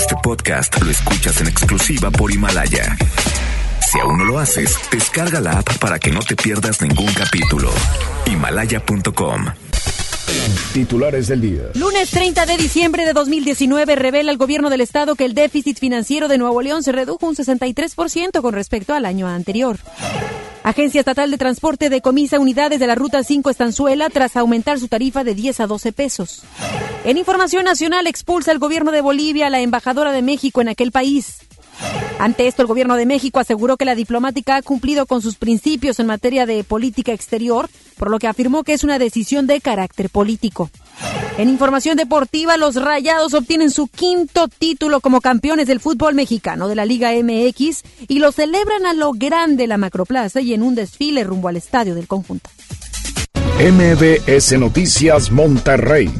Este podcast lo escuchas en exclusiva por Himalaya. Si aún no lo haces, descarga la app para que no te pierdas ningún capítulo. Himalaya.com. Titulares del día. Lunes 30 de diciembre de 2019 revela el gobierno del estado que el déficit financiero de Nuevo León se redujo un 63% con respecto al año anterior. Agencia Estatal de Transporte decomisa unidades de la Ruta 5 Estanzuela tras aumentar su tarifa de 10 a 12 pesos. En información nacional expulsa el gobierno de Bolivia a la embajadora de México en aquel país. Ante esto, el gobierno de México aseguró que la diplomática ha cumplido con sus principios en materia de política exterior, por lo que afirmó que es una decisión de carácter político. En información deportiva, los Rayados obtienen su quinto título como campeones del fútbol mexicano de la Liga MX y lo celebran a lo grande la Macroplaza y en un desfile rumbo al estadio del conjunto. MBS Noticias Monterrey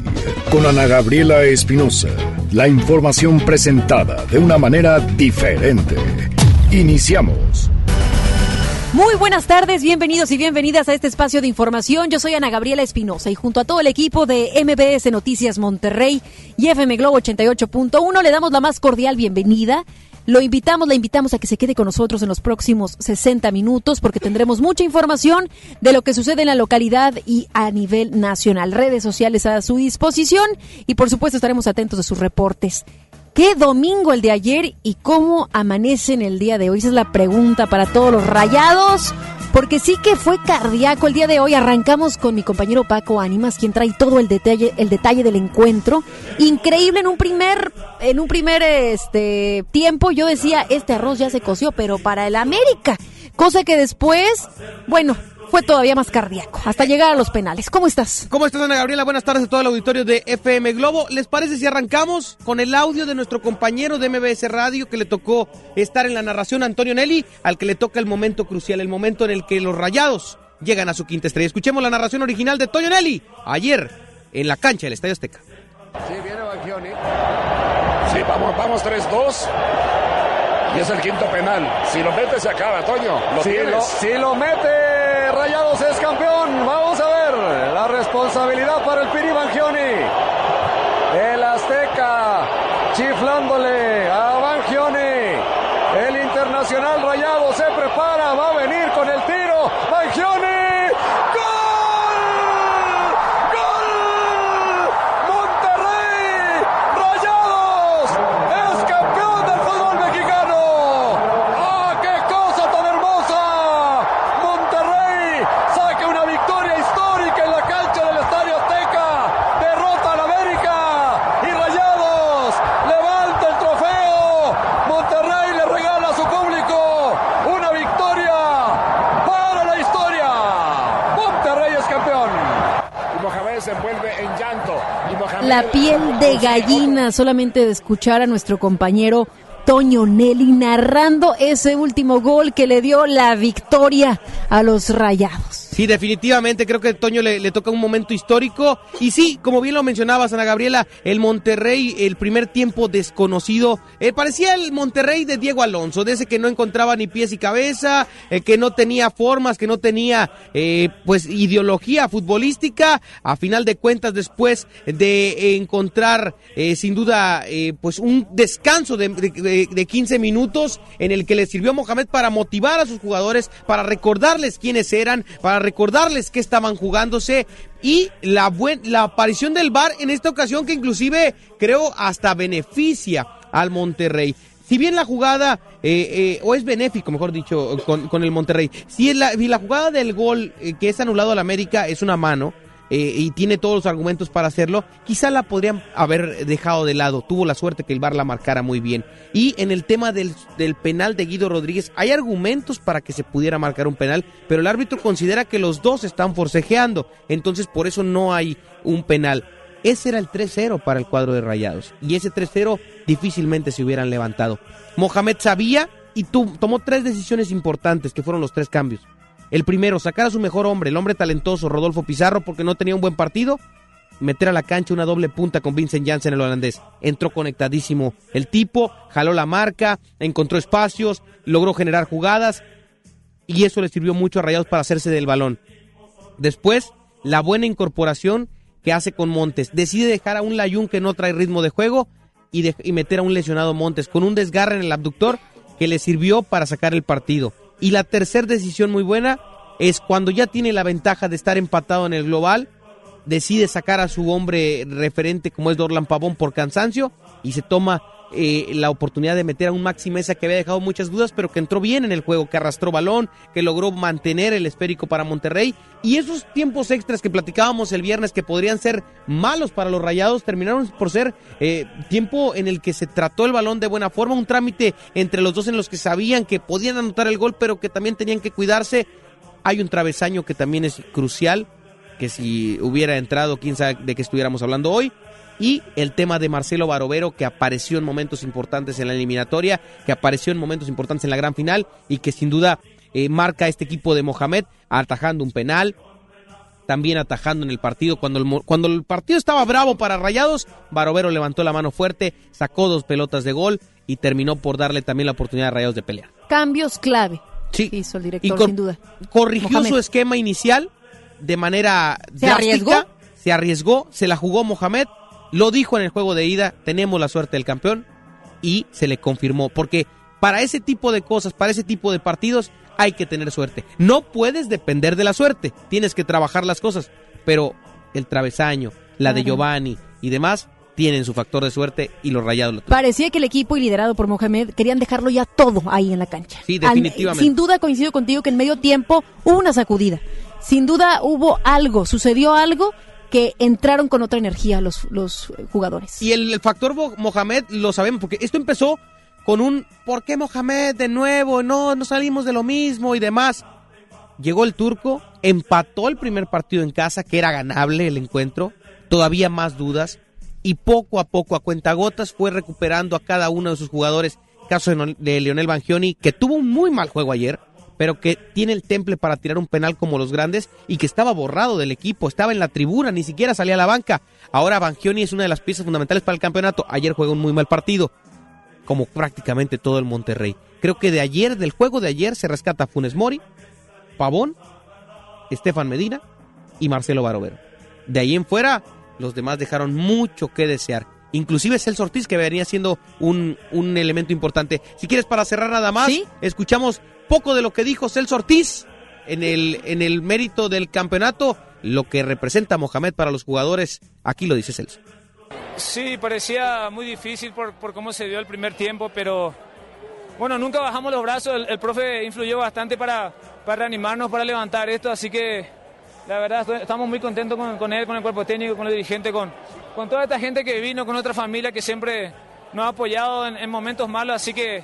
con Ana Gabriela Espinosa. La información presentada de una manera diferente. Iniciamos. Muy buenas tardes, bienvenidos y bienvenidas a este espacio de información. Yo soy Ana Gabriela Espinosa y junto a todo el equipo de MBS Noticias Monterrey y FM Globo 88.1 le damos la más cordial bienvenida lo invitamos, la invitamos a que se quede con nosotros en los próximos 60 minutos porque tendremos mucha información de lo que sucede en la localidad y a nivel nacional. Redes sociales a su disposición y por supuesto estaremos atentos de sus reportes. ¿Qué domingo el de ayer y cómo amanecen el día de hoy? Esa es la pregunta para todos los rayados porque sí que fue cardíaco el día de hoy. Arrancamos con mi compañero Paco Ánimas, quien trae todo el detalle, el detalle del encuentro. Increíble en un primer, en un primer este tiempo yo decía, este arroz ya se coció, pero para el América. Cosa que después, bueno, fue todavía más cardíaco, hasta llegar a los penales. ¿Cómo estás? ¿Cómo estás, Ana Gabriela? Buenas tardes a todo el auditorio de FM Globo. ¿Les parece si arrancamos con el audio de nuestro compañero de MBS Radio que le tocó estar en la narración, Antonio Nelly, al que le toca el momento crucial, el momento en el que los rayados llegan a su quinta estrella? Escuchemos la narración original de Toño Nelly, ayer en la cancha del Estadio Azteca. Sí, viene Baglioni. Sí, vamos, vamos 3-2. Y es el quinto penal. Si lo mete se acaba, Toño. Lo si, lo, si lo mete Rayados es campeón. Vamos a ver la responsabilidad para el Piri Bangioni. El Azteca chiflándole a Bangioni. El Internacional Rayado se prepara, va a venir con el tiro. Bangioni. La piel de gallina solamente de escuchar a nuestro compañero Toño Nelly narrando ese último gol que le dio la victoria a los Rayados. Sí, definitivamente creo que Toño le, toca un momento histórico. Y sí, como bien lo mencionabas, Ana Gabriela, el Monterrey, el primer tiempo desconocido, eh, parecía el Monterrey de Diego Alonso, de ese que no encontraba ni pies y cabeza, eh, que no tenía formas, que no tenía eh, pues ideología futbolística. A final de cuentas, después de encontrar sin duda pues un descanso de, de, de 15 minutos en el que le sirvió a Mohamed para motivar a sus jugadores, para recordarles quiénes eran, para recordarles que estaban jugándose y la, buen, la aparición del VAR en esta ocasión que inclusive creo hasta beneficia al Monterrey. Si bien la jugada, eh, eh, o es benéfico, mejor dicho, con, con el Monterrey, si la, la jugada del gol eh, que es anulado al América es una mano, eh, y tiene todos los argumentos para hacerlo, quizá la podrían haber dejado de lado. Tuvo la suerte que el VAR la marcara muy bien. Y en el tema del, del penal de Guido Rodríguez, hay argumentos para que se pudiera marcar un penal, pero el árbitro considera que los dos están forcejeando, entonces por eso no hay un penal. Ese era el 3-0 para el cuadro de Rayados. Y ese 3-0 difícilmente se hubieran levantado. Mohamed sabía y tomó tres decisiones importantes, que fueron los tres cambios. El primero, sacar a su mejor hombre, el hombre talentoso Rodolfo Pizarro, porque no tenía un buen partido. Meter a la cancha una doble punta con Vincent Janssen, el holandés. Entró conectadísimo el tipo, jaló la marca, encontró espacios, logró generar jugadas y eso le sirvió mucho a Rayados para hacerse del balón. Después, la buena incorporación que hace con Montes. Decide dejar a un Layun que no trae ritmo de juego y, y meter a un lesionado Montes con un desgarre en el abductor que le sirvió para sacar el partido. Y la tercera decisión muy buena es cuando ya tiene la ventaja de estar empatado en el global, decide sacar a su hombre referente como es Dorlan Pavón por cansancio y se toma eh, la oportunidad de meter a un Maxi Mesa que había dejado muchas dudas, pero que entró bien en el juego, que arrastró balón, que logró mantener el esférico para Monterrey. Y esos tiempos extras que platicábamos el viernes que podrían ser malos para los rayados, terminaron por ser eh, tiempo en el que se trató el balón de buena forma, un trámite entre los dos en los que sabían que podían anotar el gol, pero que también tenían que cuidarse. Hay un travesaño que también es crucial, que si hubiera entrado, quién sabe de qué estuviéramos hablando hoy. Y el tema de Marcelo Barovero, que apareció en momentos importantes en la eliminatoria, que apareció en momentos importantes en la gran final y que sin duda eh, marca este equipo de Mohamed atajando un penal, también atajando en el partido. Cuando el, cuando el partido estaba bravo para Rayados, Barovero levantó la mano fuerte, sacó dos pelotas de gol y terminó por darle también la oportunidad a Rayados de pelear. Cambios clave. Sí. Hizo el director, sin duda. corrigió Mohamed. su esquema inicial de manera ¿Se drástica, arriesgó? se arriesgó, se la jugó Mohamed, lo dijo en el juego de ida, tenemos la suerte del campeón y se le confirmó, porque para ese tipo de cosas, para ese tipo de partidos hay que tener suerte. No puedes depender de la suerte, tienes que trabajar las cosas, pero el travesaño, la de. Giovanni y demás tienen su factor de suerte y los rayados lo. Parecía que el equipo y liderado por Mohamed querían dejarlo ya todo ahí en la cancha. Sí, Al- definitivamente. sin duda coincido contigo que en medio tiempo hubo una sacudida. Sin duda hubo algo, sucedió algo que entraron con otra energía los, los jugadores. Y el, el factor Mohamed lo sabemos, porque esto empezó con un ¿por qué Mohamed de nuevo? No, no salimos de lo mismo y demás. Llegó el turco, empató el primer partido en casa, que era ganable el encuentro, todavía más dudas, y poco a poco, a cuentagotas, fue recuperando a cada uno de sus jugadores. Caso de Leonel Bangioni, que tuvo un muy mal juego ayer, pero que tiene el temple para tirar un penal como los grandes y que estaba borrado del equipo, estaba en la tribuna, ni siquiera salía a la banca. Ahora Bangioni es una de las piezas fundamentales para el campeonato. Ayer juega un muy mal partido, como prácticamente todo el Monterrey. Creo que de ayer, del juego de ayer, se rescata Funes Mori, Pavón, Estefan Medina y Marcelo Barovero. De ahí en fuera, los demás dejaron mucho que desear. Inclusive Celso Ortiz, que venía siendo un, un elemento importante. Si quieres, para cerrar nada más, ¿Sí? escuchamos poco de lo que dijo Celso Ortiz en el, en el mérito del campeonato, lo que representa Mohamed para los jugadores. Aquí lo dice Celso. Sí, parecía muy difícil por, por cómo se dio el primer tiempo, pero bueno, nunca bajamos los brazos. El, el profe influyó bastante para, para reanimarnos, para levantar esto, así que la verdad estamos muy contentos con, él, con el cuerpo técnico, con el dirigente, con, con toda esta gente que vino, con otra familia que siempre nos ha apoyado en momentos malos, así que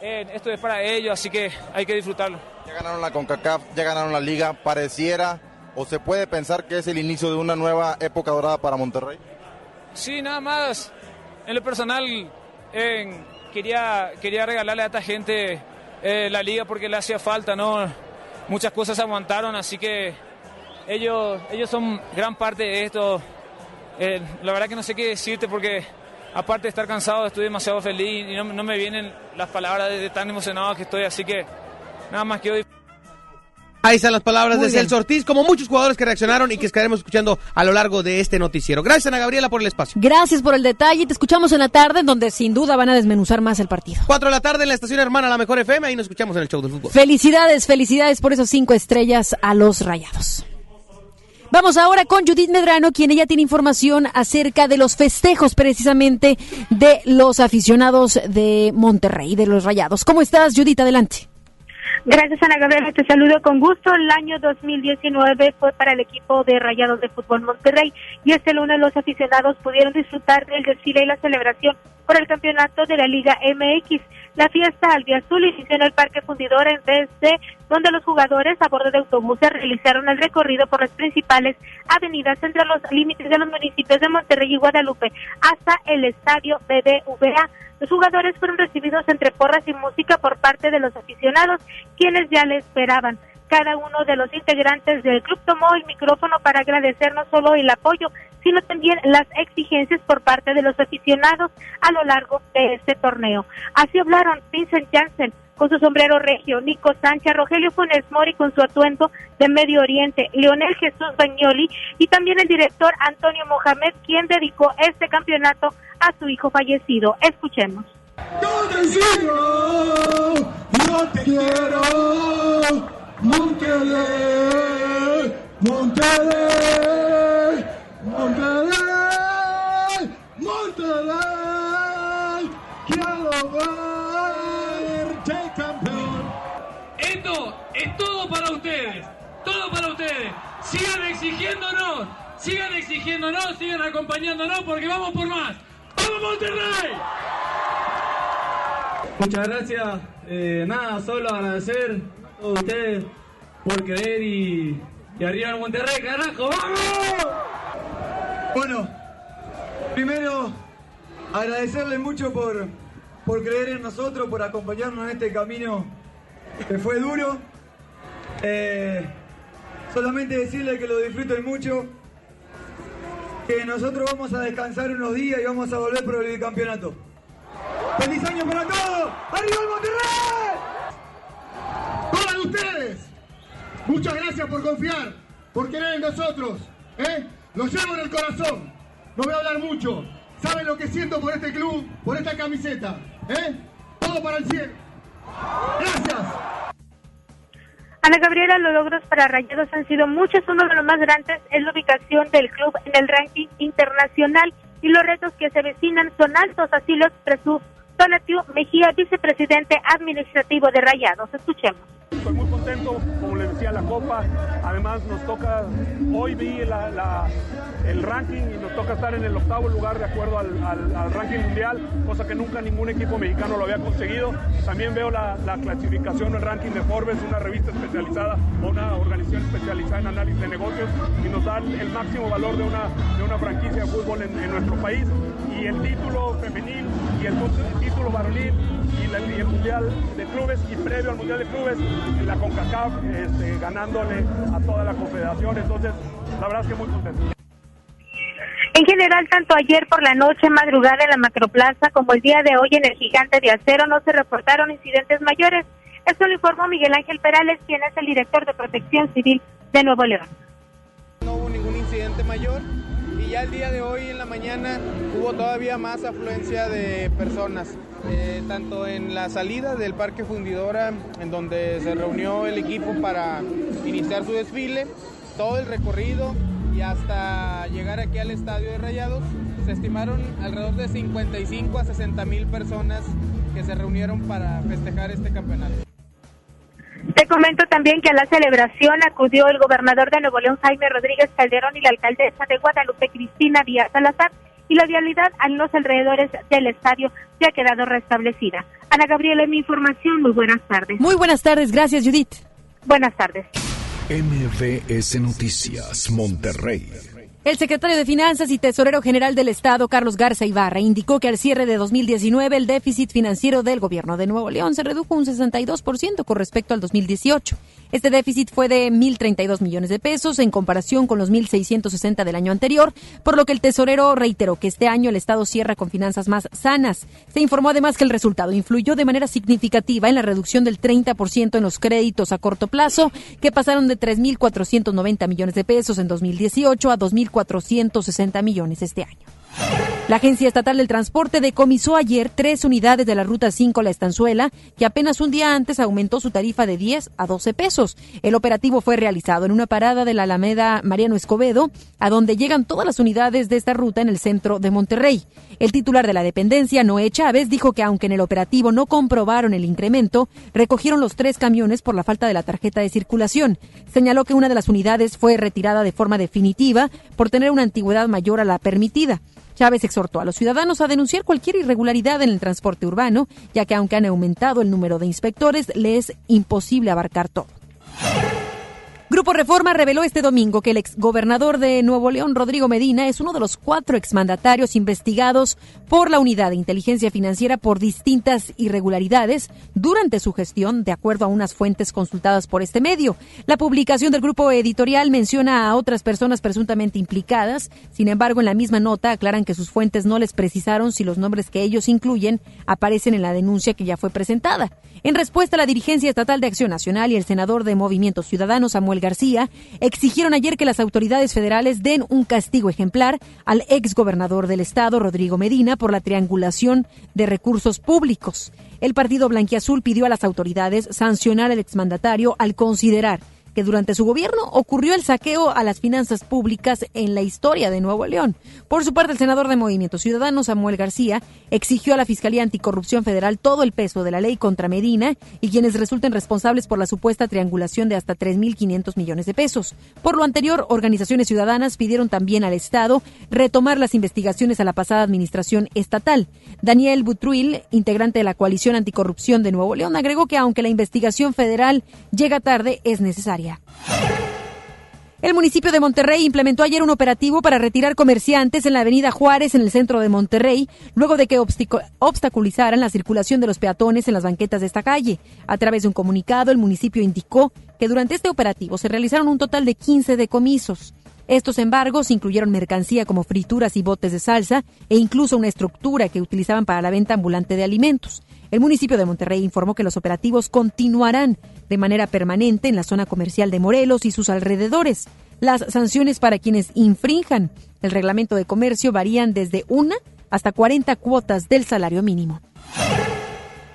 eh, esto es para ellos, así que hay que disfrutarlo. Ya ganaron la CONCACAF, ya ganaron la liga, pareciera o se puede pensar que es el inicio de una nueva época dorada para Monterrey. Sí, nada más. En lo personal, eh, quería, quería regalarle a esta gente eh, la liga porque le hacía falta, ¿no? Muchas cosas se aguantaron, así que ellos, ellos son gran parte de esto. Eh, la verdad que no sé qué decirte porque, aparte de estar cansado, estoy demasiado feliz y no, no me vienen las palabras de, de tan emocionado que estoy, así que nada más quiero Ahí están las palabras Muy de. Celso Ortiz, como muchos jugadores que reaccionaron y que estaremos escuchando a lo largo de este noticiero. Gracias, Ana Gabriela, por el espacio. Gracias por el detalle. Te escuchamos en la tarde, en donde sin duda van a desmenuzar más el partido. Cuatro de la tarde en la estación hermana La Mejor FM, ahí nos escuchamos en el show del fútbol. Felicidades, felicidades por esos cinco estrellas a los rayados. Vamos ahora con Judith Medrano, quien ella tiene información acerca de los festejos precisamente de los aficionados de Monterrey, de los rayados. ¿Cómo estás, Judith? Adelante. Gracias, Ana Gabriela. Te saludo con gusto. El año 2019 fue para el equipo de Rayados de Fútbol Monterrey y este lunes los aficionados pudieron disfrutar del desfile y la celebración por el campeonato de la Liga MX. La fiesta al Día Azul inició en el Parque Fundidor en DC, donde los jugadores a bordo de autobuses realizaron el recorrido por las principales avenidas entre los límites de los municipios de Monterrey y Guadalupe hasta el estadio BBVA. Los jugadores fueron recibidos entre porras y música por parte de los aficionados, quienes ya le esperaban. Cada uno de los integrantes del club tomó el micrófono para agradecer no solo el apoyo, sino también las exigencias por parte de los aficionados a lo largo de este torneo. Así hablaron Vincent Janssen, con su sombrero regio, Nico Sánchez, Rogelio Funes Mori con su atuendo de Medio Oriente, Leonel Jesús Bañoli y también el director Antonio Mohamed, quien dedicó este campeonato a su hijo fallecido. Escuchemos. Yo te sigo, yo te quiero, Monterrey, Monterrey, Monterrey, Monterrey, quiero verte campeón. Esto es todo para ustedes, todo para ustedes. Sigan exigiéndonos, sigan exigiéndonos, sigan acompañándonos porque vamos por más. ¡Vamos Monterrey! Muchas gracias. Eh, nada, solo agradecer a todos ustedes por creer y, y arriba en Monterrey, carajo, ¡vamos! Bueno, primero agradecerles mucho por, por creer en nosotros, por acompañarnos en este camino que fue duro. Eh, solamente decirles que lo disfruten mucho, que nosotros vamos a descansar unos días y vamos a volver por el campeonato. ¡Feliz año para todos! ¡Arriba el Monterrey! Todas ustedes, muchas gracias por confiar, por querer en nosotros. ¿eh? Lo llevo en el corazón. No voy a hablar mucho. Saben lo que siento por este club, por esta camiseta. ¿eh? Todo para el cielo. Gracias. Ana Gabriela, los logros para Rayados han sido muchos. Uno de los más grandes es la ubicación del club en el ranking internacional y los retos que se vecinan son altos, así lo expresó Donatio Mejía, vicepresidente administrativo de Rayados. Escuchemos. Estoy muy contento, como les decía, la Copa. Además, nos toca, hoy vi la, la, el ranking y nos toca estar en el octavo lugar de acuerdo al, al, al, ranking mundial, cosa que nunca ningún equipo mexicano lo había conseguido. También veo la, la clasificación, el ranking de Forbes, una revista especializada, una organización especializada en análisis de negocios y nos dan el máximo valor de una, de una franquicia de fútbol en, en nuestro país. Y el título femenil y el, el título varonil y, la, y, el Mundial de Clubes y previo al Mundial de Clubes en la CONCACAF este, ganándole a toda la confederación. Entonces, la verdad es que muy contento. En general, tanto ayer por la noche, madrugada en la Macroplaza, como el día de hoy en el Gigante de Acero, no se reportaron incidentes mayores. Esto lo informó Miguel Ángel Perales, quien es el director de Protección Civil de Nuevo León. No hubo ningún incidente mayor ya el día de hoy en la mañana hubo todavía más afluencia de personas, eh, tanto en la salida del Parque Fundidora, en donde se reunió el equipo para iniciar su desfile, todo el recorrido y hasta llegar aquí al estadio de Rayados, se estimaron alrededor de 55 a 60 mil personas que se reunieron para festejar este campeonato. Te comento también que a la celebración acudió el gobernador de Nuevo León, Jaime Rodríguez Calderón, y la alcaldesa de Guadalupe, Cristina Díaz Salazar, y la vialidad en los alrededores del estadio ya ha quedado restablecida. Ana Gabriela, mi información, muy buenas tardes. Muy buenas tardes, gracias Judith. Buenas tardes. MBS Noticias, Monterrey. El secretario de Finanzas y Tesorero General del Estado, Carlos Garza Ibarra, indicó que al cierre de 2019 el déficit financiero del gobierno de Nuevo León se redujo un 62% con respecto al 2018. Este déficit fue de 1.032 millones de pesos en comparación con los 1.660 del año anterior, por lo que el tesorero reiteró que este año el Estado cierra con finanzas más sanas. Se informó además que el resultado influyó de manera significativa en la reducción del 30% en los créditos a corto plazo, que pasaron de 3.490 millones de pesos en 2018 a 2.000 460 millones este año. La Agencia Estatal del Transporte decomisó ayer tres unidades de la Ruta 5 La Estanzuela, que apenas un día antes aumentó su tarifa de 10 a 12 pesos. El operativo fue realizado en una parada de la Alameda Mariano Escobedo, a donde llegan todas las unidades de esta ruta en el centro de Monterrey. El titular de la dependencia, Noé Chávez, dijo que aunque en el operativo no comprobaron el incremento, recogieron los tres camiones por la falta de la tarjeta de circulación. Señaló que una de las unidades fue retirada de forma definitiva por tener una antigüedad mayor a la permitida. Chávez exhortó a los ciudadanos a denunciar cualquier irregularidad en el transporte urbano, ya que aunque han aumentado el número de inspectores, le es imposible abarcar todo. Grupo Reforma reveló este domingo que el exgobernador de Nuevo León, Rodrigo Medina, es uno de los cuatro exmandatarios investigados por la Unidad de Inteligencia Financiera por distintas irregularidades durante su gestión, de acuerdo a unas fuentes consultadas por este medio. La publicación del grupo editorial menciona a otras personas presuntamente implicadas. Sin embargo, en la misma nota aclaran que sus fuentes no les precisaron si los nombres que ellos incluyen aparecen en la denuncia que ya fue presentada. En respuesta, la dirigencia estatal de Acción Nacional y el senador de Movimiento Ciudadano, Samuel García, exigieron ayer que las autoridades federales den un castigo ejemplar al exgobernador del estado, Rodrigo Medina, por la triangulación de recursos públicos. El partido blanquiazul pidió a las autoridades sancionar al exmandatario al considerar que durante su gobierno ocurrió el saqueo a las finanzas públicas en la historia de Nuevo León. Por su parte, el senador de Movimiento Ciudadano, Samuel García, exigió a la Fiscalía Anticorrupción Federal todo el peso de la ley contra Medina y quienes resulten responsables por la supuesta triangulación de hasta 3.500 millones de pesos. Por lo anterior, organizaciones ciudadanas pidieron también al Estado retomar las investigaciones a la pasada administración estatal. Daniel Butruil, integrante de la Coalición Anticorrupción de Nuevo León, agregó que aunque la investigación federal llega tarde, es necesaria el municipio de Monterrey implementó ayer un operativo para retirar comerciantes en la avenida Juárez, en el centro de Monterrey, luego de que obstaculizaran la circulación de los peatones en las banquetas de esta calle. A través de un comunicado, el municipio indicó que durante este operativo se realizaron un total de 15 decomisos. Estos embargos incluyeron mercancía como frituras y botes de salsa e incluso una estructura que utilizaban para la venta ambulante de alimentos. El municipio de Monterrey informó que los operativos continuarán de manera permanente en la zona comercial de Morelos y sus alrededores. Las sanciones para quienes infrinjan el reglamento de comercio varían desde una hasta 40 cuotas del salario mínimo.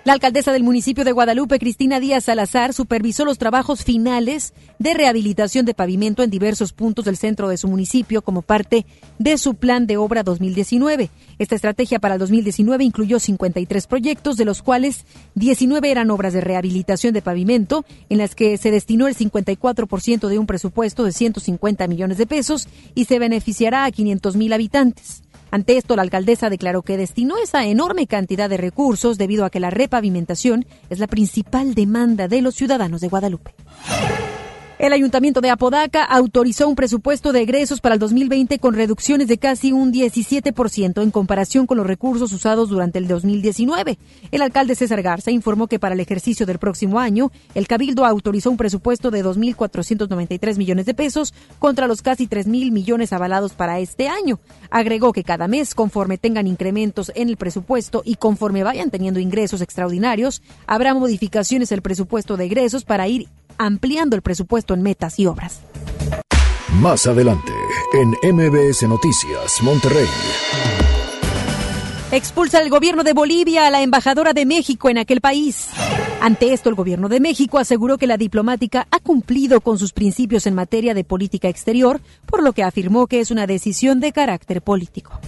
La alcaldesa del municipio de Guadalupe, Cristina Díaz Salazar, supervisó los trabajos finales de rehabilitación de pavimento en diversos puntos del centro de su municipio como parte de su plan de obra 2019. Esta estrategia para el 2019 incluyó 53 proyectos, de los cuales 19 eran obras de rehabilitación de pavimento, en las que se destinó el 54% de un presupuesto de 150 millones de pesos y se beneficiará a 500 mil habitantes. Ante esto, la alcaldesa declaró que destinó esa enorme cantidad de recursos debido a que la repavimentación es la principal demanda de los ciudadanos de Guadalupe. El ayuntamiento de Apodaca autorizó un presupuesto de egresos para el 2020 con reducciones de casi un 17% en comparación con los recursos usados durante el 2019. El alcalde César Garza informó que para el ejercicio del próximo año, el Cabildo autorizó un presupuesto de 2.493 millones de pesos contra los casi 3.000 millones avalados para este año. Agregó que cada mes, conforme tengan incrementos en el presupuesto y conforme vayan teniendo ingresos extraordinarios, habrá modificaciones al presupuesto de egresos para ir ampliando el presupuesto en metas y obras. Más adelante, en MBS Noticias, Monterrey. Expulsa el gobierno de Bolivia a la embajadora de México en aquel país. Ante esto, el gobierno de México aseguró que la diplomática ha cumplido con sus principios en materia de política exterior, por lo que afirmó que es una decisión de carácter político.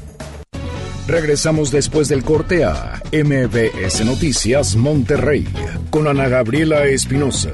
Regresamos después del corte a MBS Noticias Monterrey con Ana Gabriela Espinosa.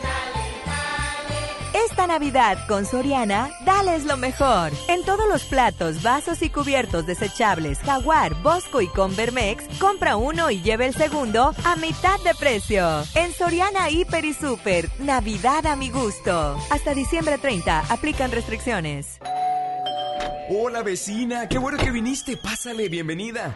Navidad con Soriana, dales lo mejor. En todos los platos, vasos y cubiertos desechables, Jaguar, Bosco y Convermex, compra uno y lleve el segundo a mitad de precio. En Soriana Hiper y Super, Navidad a mi gusto. Hasta diciembre 30, aplican restricciones. Hola vecina, qué bueno que viniste. Pásale, bienvenida.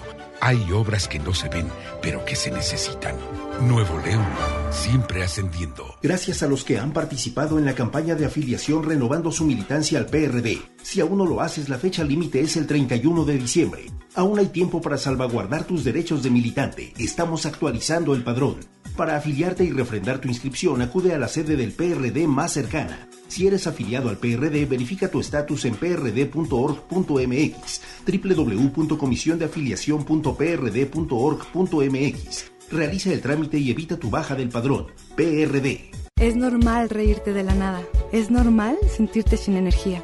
Hay obras que no se ven, pero que se necesitan. Nuevo León, siempre ascendiendo. Gracias a los que han participado en la campaña de afiliación renovando su militancia al PRD. Si aún no lo haces, la fecha límite es el 31 de diciembre. Aún hay tiempo para salvaguardar tus derechos de militante. Estamos actualizando el padrón. Para afiliarte y refrendar tu inscripción, acude a la sede del PRD más cercana. Si eres afiliado al PRD, verifica tu estatus en prd.org.mx, www.comisiondeafiliacion.prd.org.mx. Realiza el trámite y evita tu baja del padrón. PRD. Es normal reírte de la nada. Es normal sentirte sin energía.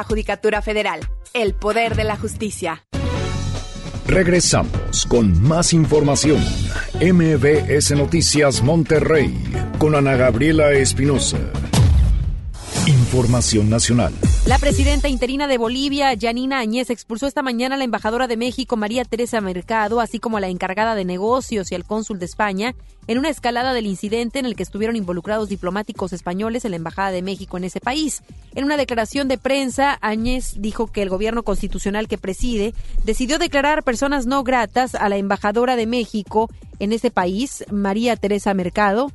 Judicatura Federal. El poder de la justicia. Regresamos con más información. MBS Noticias Monterrey con Ana Gabriela Espinosa. Información nacional. La presidenta interina de Bolivia, Yanina Añez, expulsó esta mañana a la embajadora de México, María Teresa Mercado, así como a la encargada de negocios y al cónsul de España, en una escalada del incidente en el que estuvieron involucrados diplomáticos españoles en la Embajada de México en ese país. En una declaración de prensa, Áñez dijo que el gobierno constitucional que preside decidió declarar personas no gratas a la embajadora de México en ese país, María Teresa Mercado,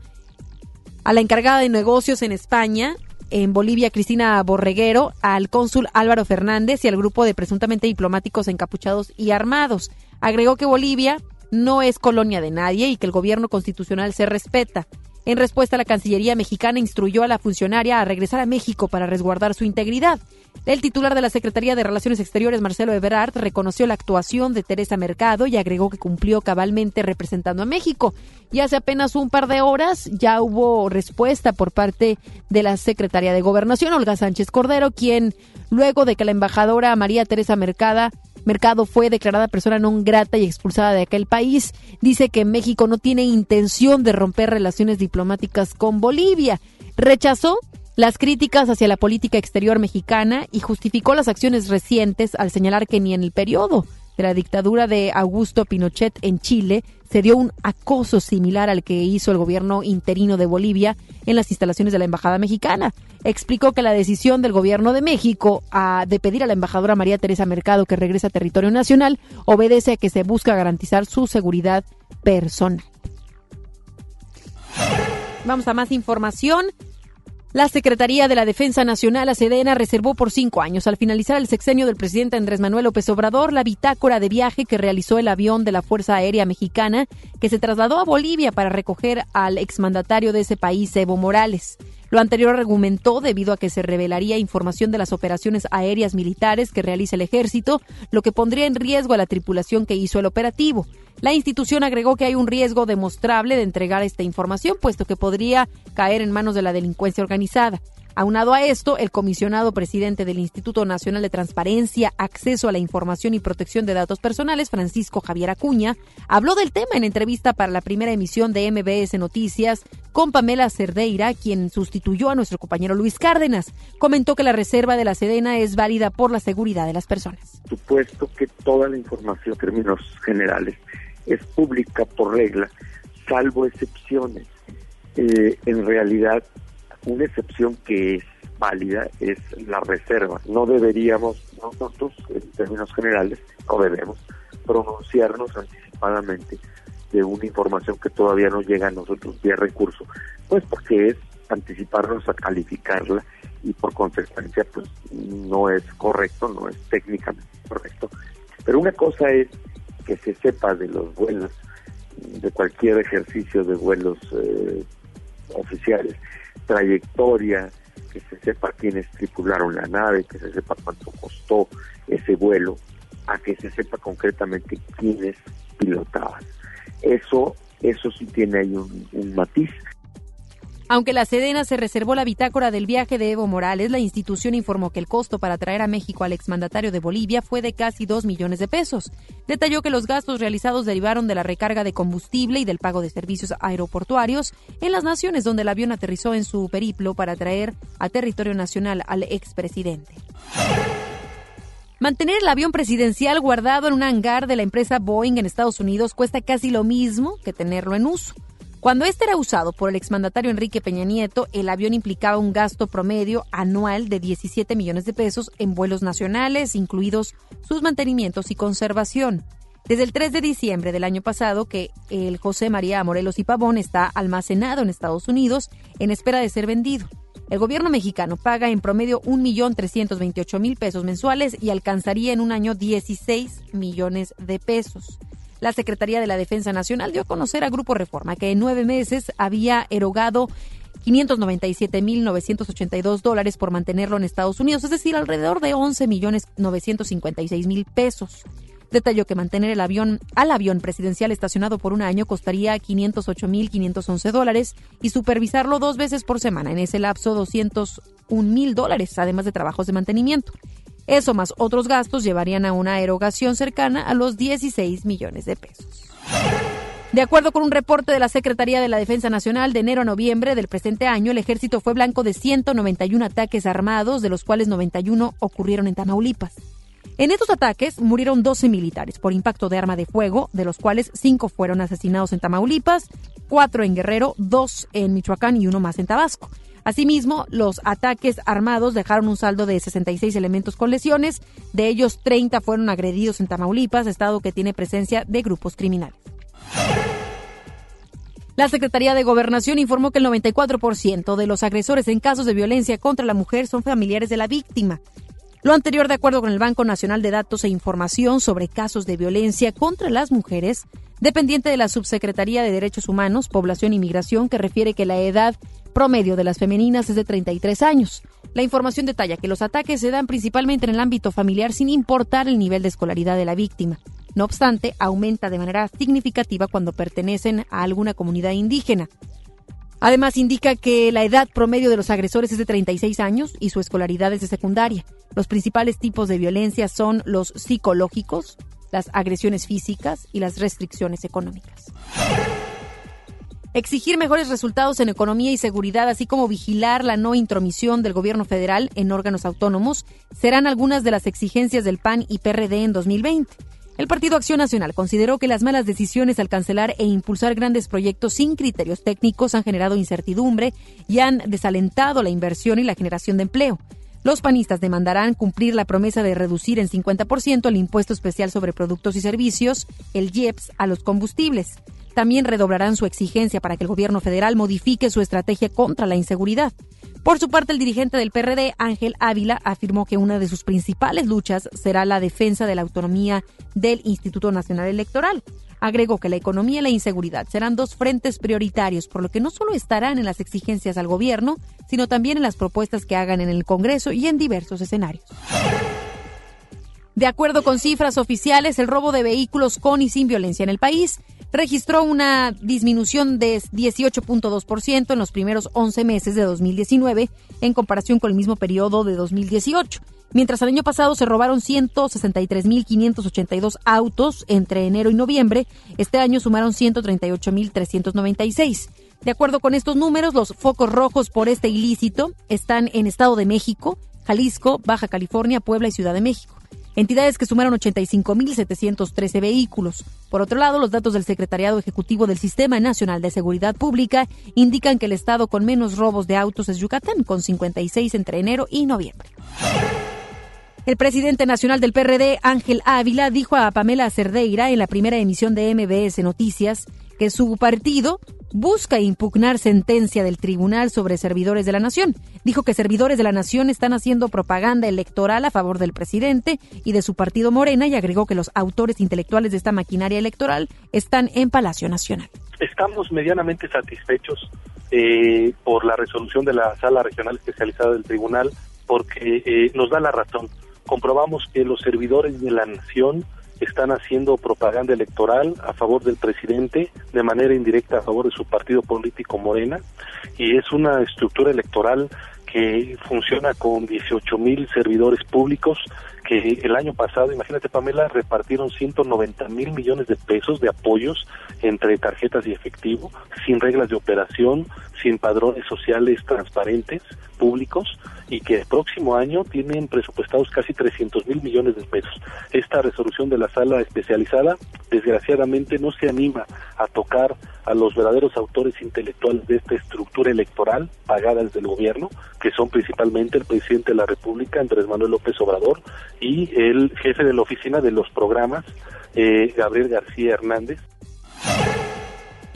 a la encargada de negocios en España, en Bolivia, Cristina Borreguero, al cónsul Álvaro Fernández y al grupo de presuntamente diplomáticos encapuchados y armados. Agregó que Bolivia no es colonia de nadie y que el gobierno constitucional se respeta. En respuesta, la Cancillería mexicana instruyó a la funcionaria a regresar a México para resguardar su integridad. El titular de la Secretaría de Relaciones Exteriores, Marcelo Ebrard, reconoció la actuación de Teresa Mercado y agregó que cumplió cabalmente representando a México. Y hace apenas un par de horas ya hubo respuesta por parte de la Secretaría de Gobernación, Olga Sánchez Cordero, quien, luego de que la embajadora María Teresa Mercada Mercado fue declarada persona non grata y expulsada de aquel país. Dice que México no tiene intención de romper relaciones diplomáticas con Bolivia. Rechazó las críticas hacia la política exterior mexicana y justificó las acciones recientes al señalar que ni en el periodo de la dictadura de Augusto Pinochet en Chile se dio un acoso similar al que hizo el gobierno interino de Bolivia en las instalaciones de la Embajada Mexicana. Explicó que la decisión del gobierno de México a, de pedir a la embajadora María Teresa Mercado que regrese a territorio nacional obedece a que se busca garantizar su seguridad personal. Vamos a más información. La Secretaría de la Defensa Nacional, la Sedena, reservó por cinco años, al finalizar el sexenio del presidente Andrés Manuel López Obrador, la bitácora de viaje que realizó el avión de la Fuerza Aérea Mexicana, que se trasladó a Bolivia para recoger al exmandatario de ese país, Evo Morales. Lo anterior argumentó debido a que se revelaría información de las operaciones aéreas militares que realiza el ejército, lo que pondría en riesgo a la tripulación que hizo el operativo. La institución agregó que hay un riesgo demostrable de entregar esta información, puesto que podría caer en manos de la delincuencia organizada. Aunado a esto, el comisionado presidente del Instituto Nacional de Transparencia, Acceso a la Información y Protección de Datos Personales, Francisco Javier Acuña, habló del tema en entrevista para la primera emisión de MBS Noticias con Pamela Cerdeira, quien sustituyó a nuestro compañero Luis Cárdenas. Comentó que la reserva de la Sedena es válida por la seguridad de las personas. Supuesto que toda la información términos generales es pública por regla, salvo excepciones. Eh, en realidad, una excepción que es válida es la reserva. No deberíamos nosotros, en términos generales, no debemos pronunciarnos anticipadamente de una información que todavía no llega a nosotros vía recurso, pues porque es anticiparnos a calificarla y por consecuencia pues no es correcto, no es técnicamente correcto. Pero una cosa es que se sepa de los vuelos, de cualquier ejercicio de vuelos eh, oficiales, trayectoria, que se sepa quiénes tripularon la nave, que se sepa cuánto costó ese vuelo, a que se sepa concretamente quiénes pilotaban. Eso, eso sí tiene ahí un, un matiz aunque la Sedena se reservó la bitácora del viaje de Evo Morales, la institución informó que el costo para traer a México al exmandatario de Bolivia fue de casi 2 millones de pesos. Detalló que los gastos realizados derivaron de la recarga de combustible y del pago de servicios aeroportuarios en las naciones donde el avión aterrizó en su periplo para traer a territorio nacional al expresidente. Mantener el avión presidencial guardado en un hangar de la empresa Boeing en Estados Unidos cuesta casi lo mismo que tenerlo en uso. Cuando este era usado por el exmandatario Enrique Peña Nieto, el avión implicaba un gasto promedio anual de 17 millones de pesos en vuelos nacionales, incluidos sus mantenimientos y conservación. Desde el 3 de diciembre del año pasado que el José María Morelos y Pavón está almacenado en Estados Unidos en espera de ser vendido. El gobierno mexicano paga en promedio 1.328.000 pesos mensuales y alcanzaría en un año 16 millones de pesos. La Secretaría de la Defensa Nacional dio a conocer a Grupo Reforma que en nueve meses había erogado 597.982 dólares por mantenerlo en Estados Unidos, es decir, alrededor de 11.956.000 pesos. Detalló que mantener el avión al avión presidencial estacionado por un año costaría 508.511 dólares y supervisarlo dos veces por semana, en ese lapso 201.000 dólares, además de trabajos de mantenimiento. Eso más otros gastos llevarían a una erogación cercana a los 16 millones de pesos. De acuerdo con un reporte de la Secretaría de la Defensa Nacional de enero a noviembre del presente año, el ejército fue blanco de 191 ataques armados, de los cuales 91 ocurrieron en Tamaulipas. En estos ataques murieron 12 militares por impacto de arma de fuego, de los cuales 5 fueron asesinados en Tamaulipas, 4 en Guerrero, 2 en Michoacán y uno más en Tabasco. Asimismo, los ataques armados dejaron un saldo de 66 elementos con lesiones, de ellos 30 fueron agredidos en Tamaulipas, estado que tiene presencia de grupos criminales. La Secretaría de Gobernación informó que el 94% de los agresores en casos de violencia contra la mujer son familiares de la víctima. Lo anterior de acuerdo con el Banco Nacional de Datos e Información sobre casos de violencia contra las mujeres, dependiente de la Subsecretaría de Derechos Humanos, Población y Migración, que refiere que la edad promedio de las femeninas es de 33 años. La información detalla que los ataques se dan principalmente en el ámbito familiar sin importar el nivel de escolaridad de la víctima. No obstante, aumenta de manera significativa cuando pertenecen a alguna comunidad indígena. Además, indica que la edad promedio de los agresores es de 36 años y su escolaridad es de secundaria. Los principales tipos de violencia son los psicológicos, las agresiones físicas y las restricciones económicas. Exigir mejores resultados en economía y seguridad, así como vigilar la no intromisión del gobierno federal en órganos autónomos, serán algunas de las exigencias del PAN y PRD en 2020. El Partido Acción Nacional consideró que las malas decisiones al cancelar e impulsar grandes proyectos sin criterios técnicos han generado incertidumbre y han desalentado la inversión y la generación de empleo. Los panistas demandarán cumplir la promesa de reducir en 50% el impuesto especial sobre productos y servicios, el IEPS, a los combustibles. También redoblarán su exigencia para que el gobierno federal modifique su estrategia contra la inseguridad. Por su parte, el dirigente del PRD, Ángel Ávila, afirmó que una de sus principales luchas será la defensa de la autonomía del Instituto Nacional Electoral. Agregó que la economía y la inseguridad serán dos frentes prioritarios, por lo que no solo estarán en las exigencias al gobierno, sino también en las propuestas que hagan en el Congreso y en diversos escenarios. De acuerdo con cifras oficiales, el robo de vehículos con y sin violencia en el país registró una disminución de 18.2% en los primeros 11 meses de 2019 en comparación con el mismo periodo de 2018. Mientras el año pasado se robaron 163.582 autos entre enero y noviembre, este año sumaron 138.396. De acuerdo con estos números, los focos rojos por este ilícito están en Estado de México, Jalisco, Baja California, Puebla y Ciudad de México. Entidades que sumaron 85.713 vehículos. Por otro lado, los datos del Secretariado Ejecutivo del Sistema Nacional de Seguridad Pública indican que el estado con menos robos de autos es Yucatán, con 56 entre enero y noviembre. El presidente nacional del PRD, Ángel Ávila, dijo a Pamela Cerdeira en la primera emisión de MBS Noticias que su partido busca impugnar sentencia del tribunal sobre servidores de la nación. Dijo que servidores de la nación están haciendo propaganda electoral a favor del presidente y de su partido Morena y agregó que los autores intelectuales de esta maquinaria electoral están en Palacio Nacional. Estamos medianamente satisfechos eh, por la resolución de la Sala Regional Especializada del Tribunal porque eh, nos da la razón. Comprobamos que los servidores de la nación están haciendo propaganda electoral a favor del presidente, de manera indirecta a favor de su partido político Morena, y es una estructura electoral que funciona con 18 mil servidores públicos que el año pasado, imagínate Pamela, repartieron 190 mil millones de pesos de apoyos entre tarjetas y efectivo, sin reglas de operación, sin padrones sociales transparentes, públicos, y que el próximo año tienen presupuestados casi 300 mil millones de pesos. Esta resolución de la sala especializada, desgraciadamente, no se anima a tocar a los verdaderos autores intelectuales de esta estructura electoral pagada desde el gobierno, que son principalmente el presidente de la República, Andrés Manuel López Obrador, y el jefe de la oficina de los programas, eh, Gabriel García Hernández.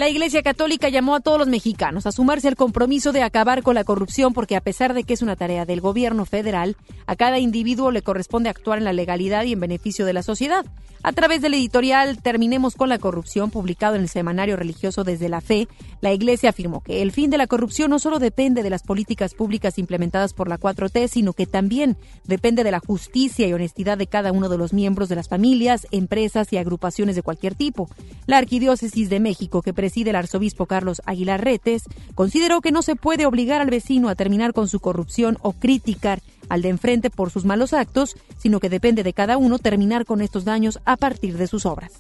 La Iglesia Católica llamó a todos los mexicanos a sumarse al compromiso de acabar con la corrupción porque a pesar de que es una tarea del gobierno federal, a cada individuo le corresponde actuar en la legalidad y en beneficio de la sociedad. A través del editorial Terminemos con la corrupción, publicado en el semanario religioso Desde la Fe, la Iglesia afirmó que el fin de la corrupción no solo depende de las políticas públicas implementadas por la 4T, sino que también depende de la justicia y honestidad de cada uno de los miembros de las familias, empresas y agrupaciones de cualquier tipo. La Arquidiócesis de México, que preside el arzobispo Carlos Aguilar Retes, consideró que no se puede obligar al vecino a terminar con su corrupción o criticar al de enfrente por sus malos actos, sino que depende de cada uno terminar con estos daños a partir de sus obras.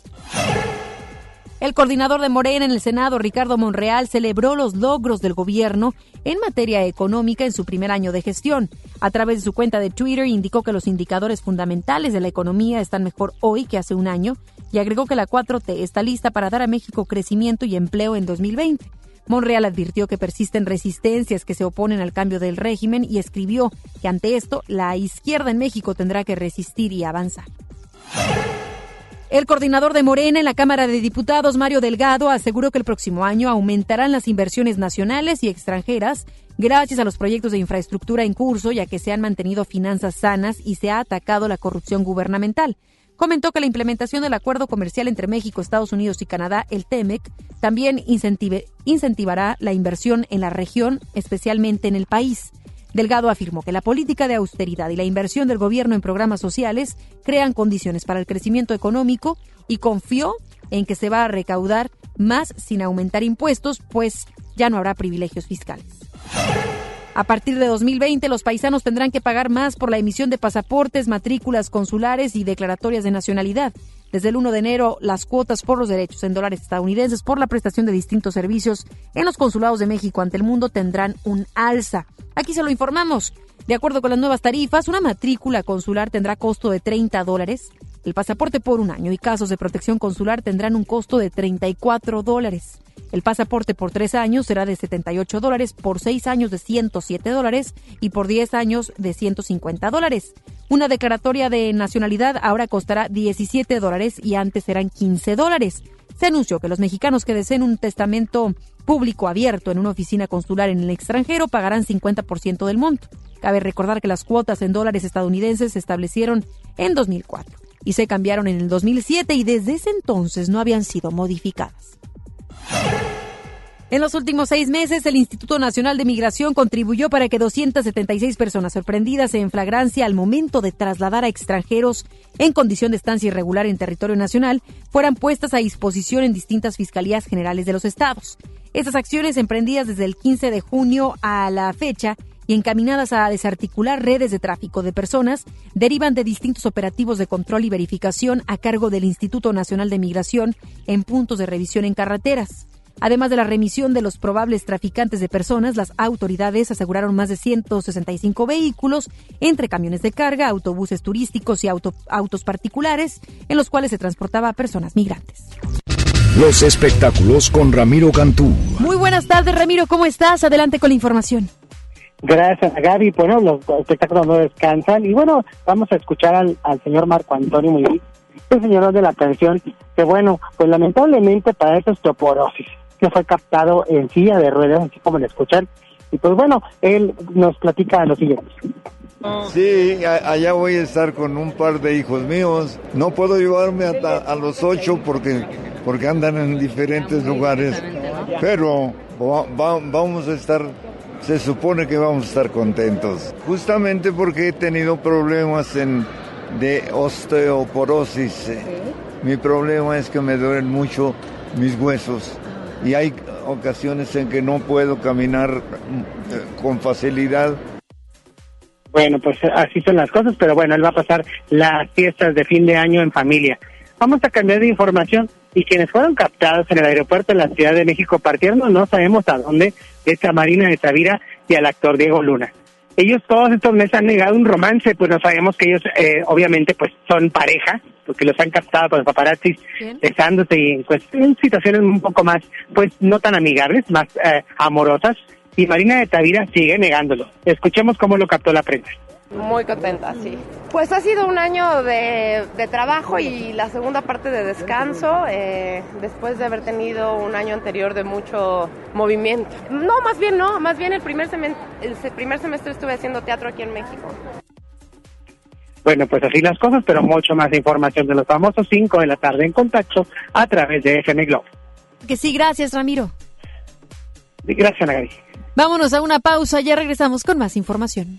El coordinador de Morena en el Senado, Ricardo Monreal, celebró los logros del gobierno en materia económica en su primer año de gestión. A través de su cuenta de Twitter indicó que los indicadores fundamentales de la economía están mejor hoy que hace un año y agregó que la 4T está lista para dar a México crecimiento y empleo en 2020. Monreal advirtió que persisten resistencias que se oponen al cambio del régimen y escribió que ante esto la izquierda en México tendrá que resistir y avanzar. El coordinador de Morena en la Cámara de Diputados, Mario Delgado, aseguró que el próximo año aumentarán las inversiones nacionales y extranjeras gracias a los proyectos de infraestructura en curso, ya que se han mantenido finanzas sanas y se ha atacado la corrupción gubernamental comentó que la implementación del acuerdo comercial entre México, Estados Unidos y Canadá, el TEMEC, también incentivará la inversión en la región, especialmente en el país. Delgado afirmó que la política de austeridad y la inversión del gobierno en programas sociales crean condiciones para el crecimiento económico y confió en que se va a recaudar más sin aumentar impuestos, pues ya no habrá privilegios fiscales. A partir de 2020, los paisanos tendrán que pagar más por la emisión de pasaportes, matrículas consulares y declaratorias de nacionalidad. Desde el 1 de enero, las cuotas por los derechos en dólares estadounidenses por la prestación de distintos servicios en los consulados de México ante el mundo tendrán un alza. Aquí se lo informamos. De acuerdo con las nuevas tarifas, una matrícula consular tendrá costo de 30 dólares, el pasaporte por un año y casos de protección consular tendrán un costo de 34 dólares. El pasaporte por tres años será de 78 dólares, por seis años de 107 dólares y por 10 años de 150 dólares. Una declaratoria de nacionalidad ahora costará 17 dólares y antes eran 15 dólares. Se anunció que los mexicanos que deseen un testamento público abierto en una oficina consular en el extranjero pagarán 50% del monto. Cabe recordar que las cuotas en dólares estadounidenses se establecieron en 2004 y se cambiaron en el 2007 y desde ese entonces no habían sido modificadas. En los últimos seis meses, el Instituto Nacional de Migración contribuyó para que 276 personas sorprendidas en flagrancia al momento de trasladar a extranjeros en condición de estancia irregular en territorio nacional fueran puestas a disposición en distintas fiscalías generales de los estados. Estas acciones emprendidas desde el 15 de junio a la fecha y encaminadas a desarticular redes de tráfico de personas derivan de distintos operativos de control y verificación a cargo del Instituto Nacional de Migración en puntos de revisión en carreteras. Además de la remisión de los probables traficantes de personas, las autoridades aseguraron más de 165 vehículos entre camiones de carga, autobuses turísticos y autos particulares en los cuales se transportaba a personas migrantes. Los espectáculos con Ramiro Cantú. Muy buenas tardes, Ramiro, ¿cómo estás? Adelante con la información. Gracias, Gaby. Bueno, los espectáculos no descansan. Y bueno, vamos a escuchar al, señor Marco Antonio Muy el señor de la canción, que bueno, pues lamentablemente para es osteoporosis, que fue captado en silla de ruedas, así como lo escuchan. Y pues bueno, él nos platica lo siguiente. Sí, allá voy a estar con un par de hijos míos. No puedo llevarme a los ocho porque, porque andan en diferentes lugares, pero vamos a estar se supone que vamos a estar contentos. Justamente porque he tenido problemas en, de osteoporosis. Mi problema es que me duelen mucho mis huesos y hay ocasiones en que no puedo caminar mm, con facilidad. Bueno, pues así son las cosas, pero bueno, él va a pasar las fiestas de fin de año en familia. Vamos a cambiar de información y quienes fueron captados en el aeropuerto de la Ciudad de México partieron, no sabemos a dónde, esta Marina de Tavira y al actor Diego Luna. Ellos todos estos meses han negado un romance, pues no sabemos que ellos eh, obviamente pues son pareja, porque los han captado por los paparazzis besándose y pues, en situaciones un poco más, pues no tan amigables, más eh, amorosas. Y Marina de Tavira sigue negándolo. Escuchemos cómo lo captó la prensa. Muy contenta, sí. Pues ha sido un año de, trabajo y la segunda parte de descanso, eh, después de haber tenido un año anterior de mucho movimiento. No, más bien no, más bien el primer, semestre, el primer semestre estuve haciendo teatro aquí en México. Bueno, pues así las cosas, pero mucho más información de los famosos 5 de la tarde en contacto a través de FM Globo. Que sí, gracias Ramiro. Gracias, Ana Vámonos a una pausa, ya regresamos con más información.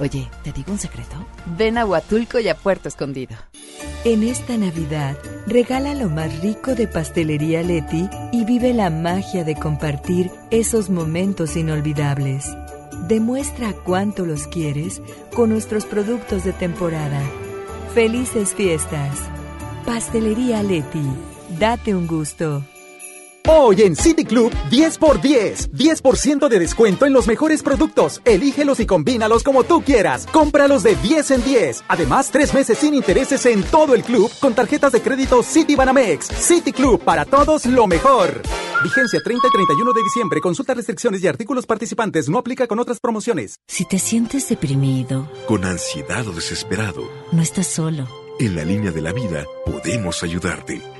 Oye, ¿te digo un secreto? Ven a Huatulco y a Puerto Escondido. En esta Navidad, regala lo más rico de Pastelería Leti y vive la magia de compartir esos momentos inolvidables. Demuestra cuánto los quieres con nuestros productos de temporada. Felices fiestas. Pastelería Leti. Date un gusto. Hoy en City Club, 10 por 10. 10% de descuento en los mejores productos. Elígelos y combínalos como tú quieras. Cómpralos de 10 en 10. Además, tres meses sin intereses en todo el club con tarjetas de crédito City Banamex. City Club, para todos lo mejor. Vigencia 30 y 31 de diciembre. Consulta restricciones y artículos participantes. No aplica con otras promociones. Si te sientes deprimido, con ansiedad o desesperado, no estás solo. En la línea de la vida podemos ayudarte.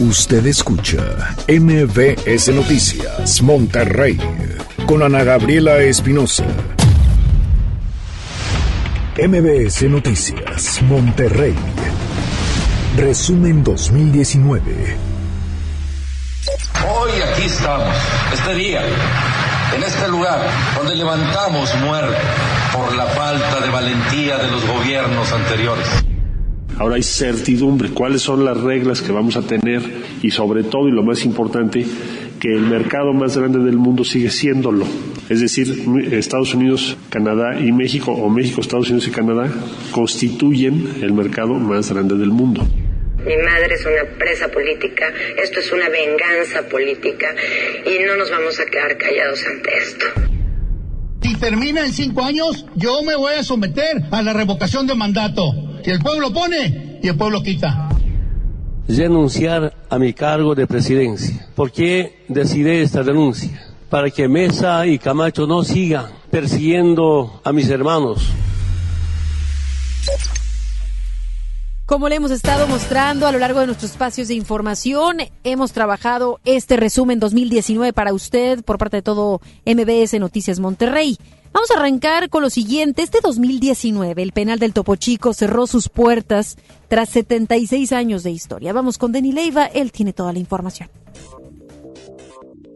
Usted escucha MBS Noticias Monterrey con Ana Gabriela Espinosa. MBS Noticias Monterrey. Resumen 2019. Hoy aquí estamos, este día, en este lugar, donde levantamos muerte por la falta de valentía de los gobiernos anteriores. Ahora hay certidumbre, cuáles son las reglas que vamos a tener y sobre todo, y lo más importante, que el mercado más grande del mundo sigue siéndolo. Es decir, Estados Unidos, Canadá y México, o México, Estados Unidos y Canadá, constituyen el mercado más grande del mundo. Mi madre es una presa política, esto es una venganza política y no nos vamos a quedar callados ante esto. Si termina en cinco años, yo me voy a someter a la revocación de mandato. Si el pueblo pone y el pueblo quita. Renunciar a mi cargo de presidencia. ¿Por qué decidí esta renuncia? Para que Mesa y Camacho no sigan persiguiendo a mis hermanos. Como le hemos estado mostrando a lo largo de nuestros espacios de información, hemos trabajado este resumen 2019 para usted por parte de todo MBS Noticias Monterrey. Vamos a arrancar con lo siguiente. Este 2019, el penal del Topo Chico cerró sus puertas tras 76 años de historia. Vamos con Denny Leiva, él tiene toda la información.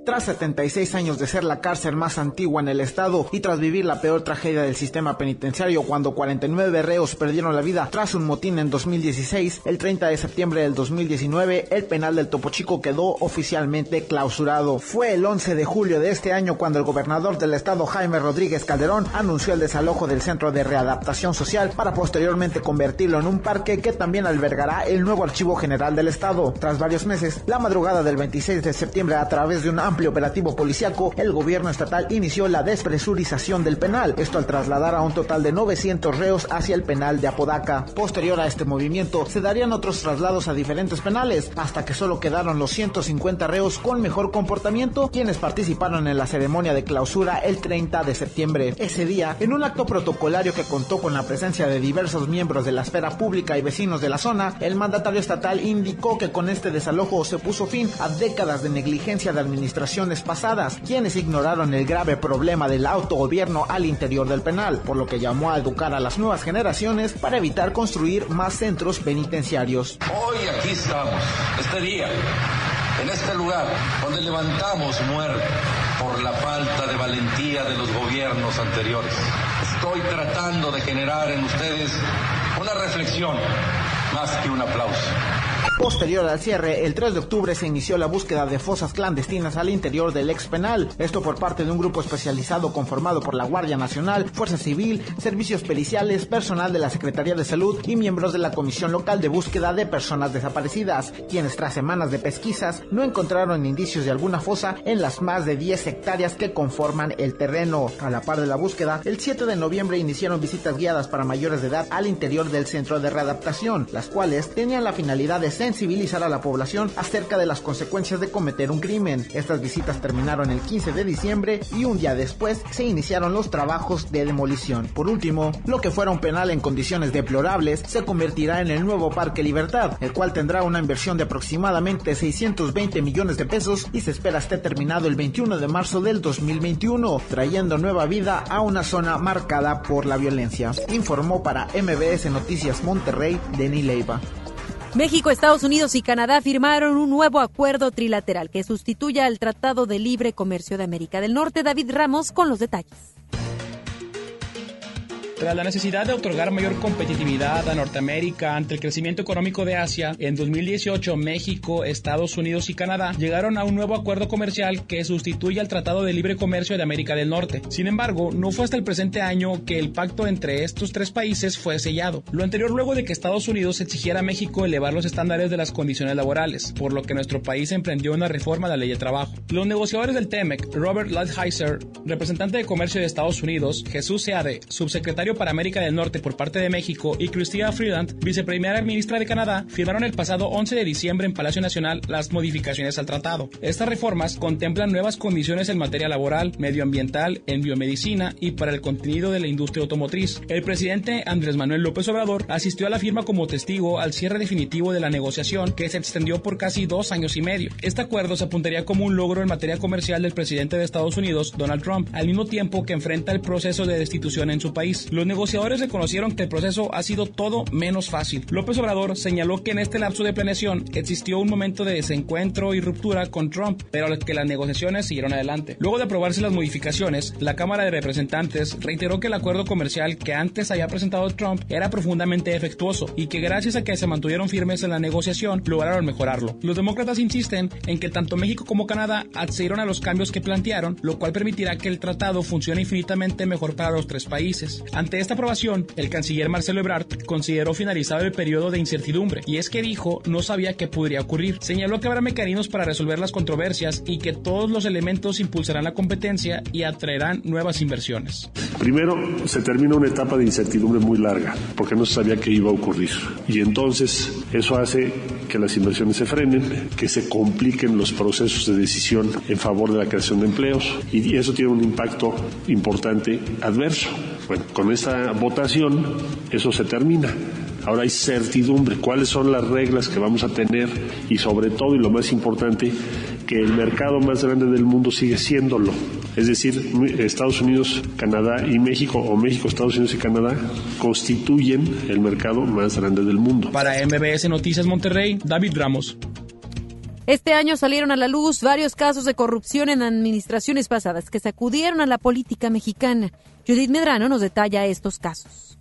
Tras 76 años de ser la cárcel más antigua en el estado y tras vivir la peor tragedia del sistema penitenciario cuando 49 reos perdieron la vida tras un motín en 2016, el 30 de septiembre del 2019 el penal del Topo Chico quedó oficialmente clausurado. Fue el 11 de julio de este año cuando el gobernador del estado Jaime Rodríguez Calderón anunció el desalojo del Centro de Readaptación Social para posteriormente convertirlo en un parque que también albergará el nuevo Archivo General del Estado. Tras varios meses, la madrugada del 26 de septiembre a través de una amplio operativo policiaco, el gobierno estatal inició la despresurización del penal, esto al trasladar a un total de 900 reos hacia el penal de Apodaca. Posterior a este movimiento, se darían otros traslados a diferentes penales, hasta que solo quedaron los 150 reos con mejor comportamiento, quienes participaron en la ceremonia de clausura el 30 de septiembre. Ese día, en un acto protocolario que contó con la presencia de diversos miembros de la esfera pública y vecinos de la zona, el mandatario estatal indicó que con este desalojo se puso fin a décadas de negligencia de administración pasadas, quienes ignoraron el grave problema del autogobierno al interior del penal, por lo que llamó a educar a las nuevas generaciones para evitar construir más centros penitenciarios. Hoy aquí estamos, este día, en este lugar, donde levantamos muerte por la falta de valentía de los gobiernos anteriores. Estoy tratando de generar en ustedes una reflexión más que un aplauso. Posterior al cierre, el 3 de octubre se inició la búsqueda de fosas clandestinas al interior del ex penal, esto por parte de un grupo especializado conformado por la Guardia Nacional, Fuerza Civil, servicios periciales, personal de la Secretaría de Salud y miembros de la Comisión Local de Búsqueda de Personas Desaparecidas, quienes tras semanas de pesquisas no encontraron indicios de alguna fosa en las más de 10 hectáreas que conforman el terreno. A la par de la búsqueda, el 7 de noviembre iniciaron visitas guiadas para mayores de edad al interior del centro de readaptación, las cuales tenían la finalidad de sensibilizar a la población acerca de las consecuencias de cometer un crimen. Estas visitas terminaron el 15 de diciembre y un día después se iniciaron los trabajos de demolición. Por último, lo que fuera un penal en condiciones deplorables se convertirá en el nuevo Parque Libertad, el cual tendrá una inversión de aproximadamente 620 millones de pesos y se espera esté terminado el 21 de marzo del 2021, trayendo nueva vida a una zona marcada por la violencia. Informó para MBS Noticias Monterrey, Denis Leiva. México, Estados Unidos y Canadá firmaron un nuevo acuerdo trilateral que sustituye al Tratado de Libre Comercio de América del Norte. David Ramos con los detalles. Tras la necesidad de otorgar mayor competitividad a Norteamérica ante el crecimiento económico de Asia, en 2018 México, Estados Unidos y Canadá llegaron a un nuevo acuerdo comercial que sustituye al Tratado de Libre Comercio de América del Norte. Sin embargo, no fue hasta el presente año que el pacto entre estos tres países fue sellado. Lo anterior luego de que Estados Unidos exigiera a México elevar los estándares de las condiciones laborales, por lo que nuestro país emprendió una reforma de la ley de trabajo. Los negociadores del TEMEC, Robert Lighthizer, representante de comercio de Estados Unidos, Jesús Seade, subsecretario para América del Norte por parte de México, y Cristina Freeland, viceprimera ministra de Canadá, firmaron el pasado 11 de diciembre en Palacio Nacional las modificaciones al tratado. Estas reformas contemplan nuevas condiciones en materia laboral, medioambiental, en biomedicina y para el contenido de la industria automotriz. El presidente Andrés Manuel López Obrador asistió a la firma como testigo al cierre definitivo de la negociación que se extendió por casi dos años y medio. Este acuerdo se apuntaría como un logro en materia comercial del presidente de Estados Unidos, Donald Trump, al mismo tiempo que enfrenta el proceso de destitución en su país. Los negociadores reconocieron que el proceso ha sido todo menos fácil. López Obrador señaló que en este lapso de planeación existió un momento de desencuentro y ruptura con Trump, pero que las negociaciones siguieron adelante. Luego de aprobarse las modificaciones, la Cámara de Representantes reiteró que el acuerdo comercial que antes había presentado Trump era profundamente defectuoso y que gracias a que se mantuvieron firmes en la negociación lograron mejorarlo. Los demócratas insisten en que tanto México como Canadá accedieron a los cambios que plantearon, lo cual permitirá que el tratado funcione infinitamente mejor para los tres países. Esta aprobación, el canciller Marcelo Ebrard consideró finalizado el periodo de incertidumbre y es que dijo no sabía qué podría ocurrir. Señaló que habrá mecanismos para resolver las controversias y que todos los elementos impulsarán la competencia y atraerán nuevas inversiones. Primero, se termina una etapa de incertidumbre muy larga, porque no se sabía qué iba a ocurrir. Y entonces eso hace que las inversiones se frenen, que se compliquen los procesos de decisión en favor de la creación de empleos y eso tiene un impacto importante adverso. Bueno, con esta votación eso se termina. Ahora hay certidumbre, cuáles son las reglas que vamos a tener y sobre todo y lo más importante, que el mercado más grande del mundo sigue siéndolo. Es decir, Estados Unidos, Canadá y México, o México, Estados Unidos y Canadá, constituyen el mercado más grande del mundo. Para MBS Noticias Monterrey, David Ramos. Este año salieron a la luz varios casos de corrupción en administraciones pasadas que sacudieron a la política mexicana. Judith Medrano nos detalla estos casos.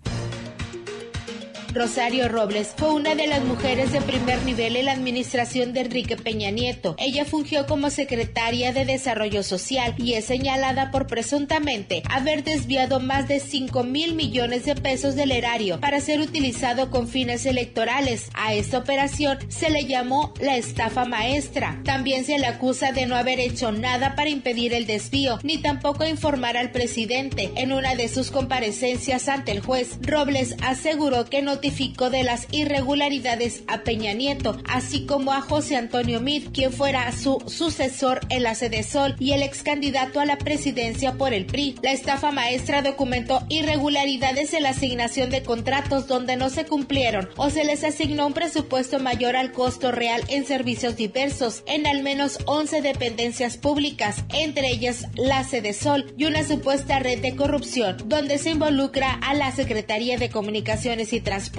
Rosario Robles fue una de las mujeres de primer nivel en la administración de Enrique Peña Nieto. Ella fungió como secretaria de Desarrollo Social y es señalada por presuntamente haber desviado más de 5 mil millones de pesos del erario para ser utilizado con fines electorales. A esta operación se le llamó la estafa maestra. También se le acusa de no haber hecho nada para impedir el desvío, ni tampoco informar al presidente. En una de sus comparecencias ante el juez, Robles aseguró que no notificó de las irregularidades a Peña Nieto, así como a José Antonio Mid, quien fuera su sucesor en la sede Sol y el ex candidato a la presidencia por el PRI. La estafa maestra documentó irregularidades en la asignación de contratos donde no se cumplieron o se les asignó un presupuesto mayor al costo real en servicios diversos en al menos 11 dependencias públicas, entre ellas la sede Sol y una supuesta red de corrupción donde se involucra a la Secretaría de Comunicaciones y Transportes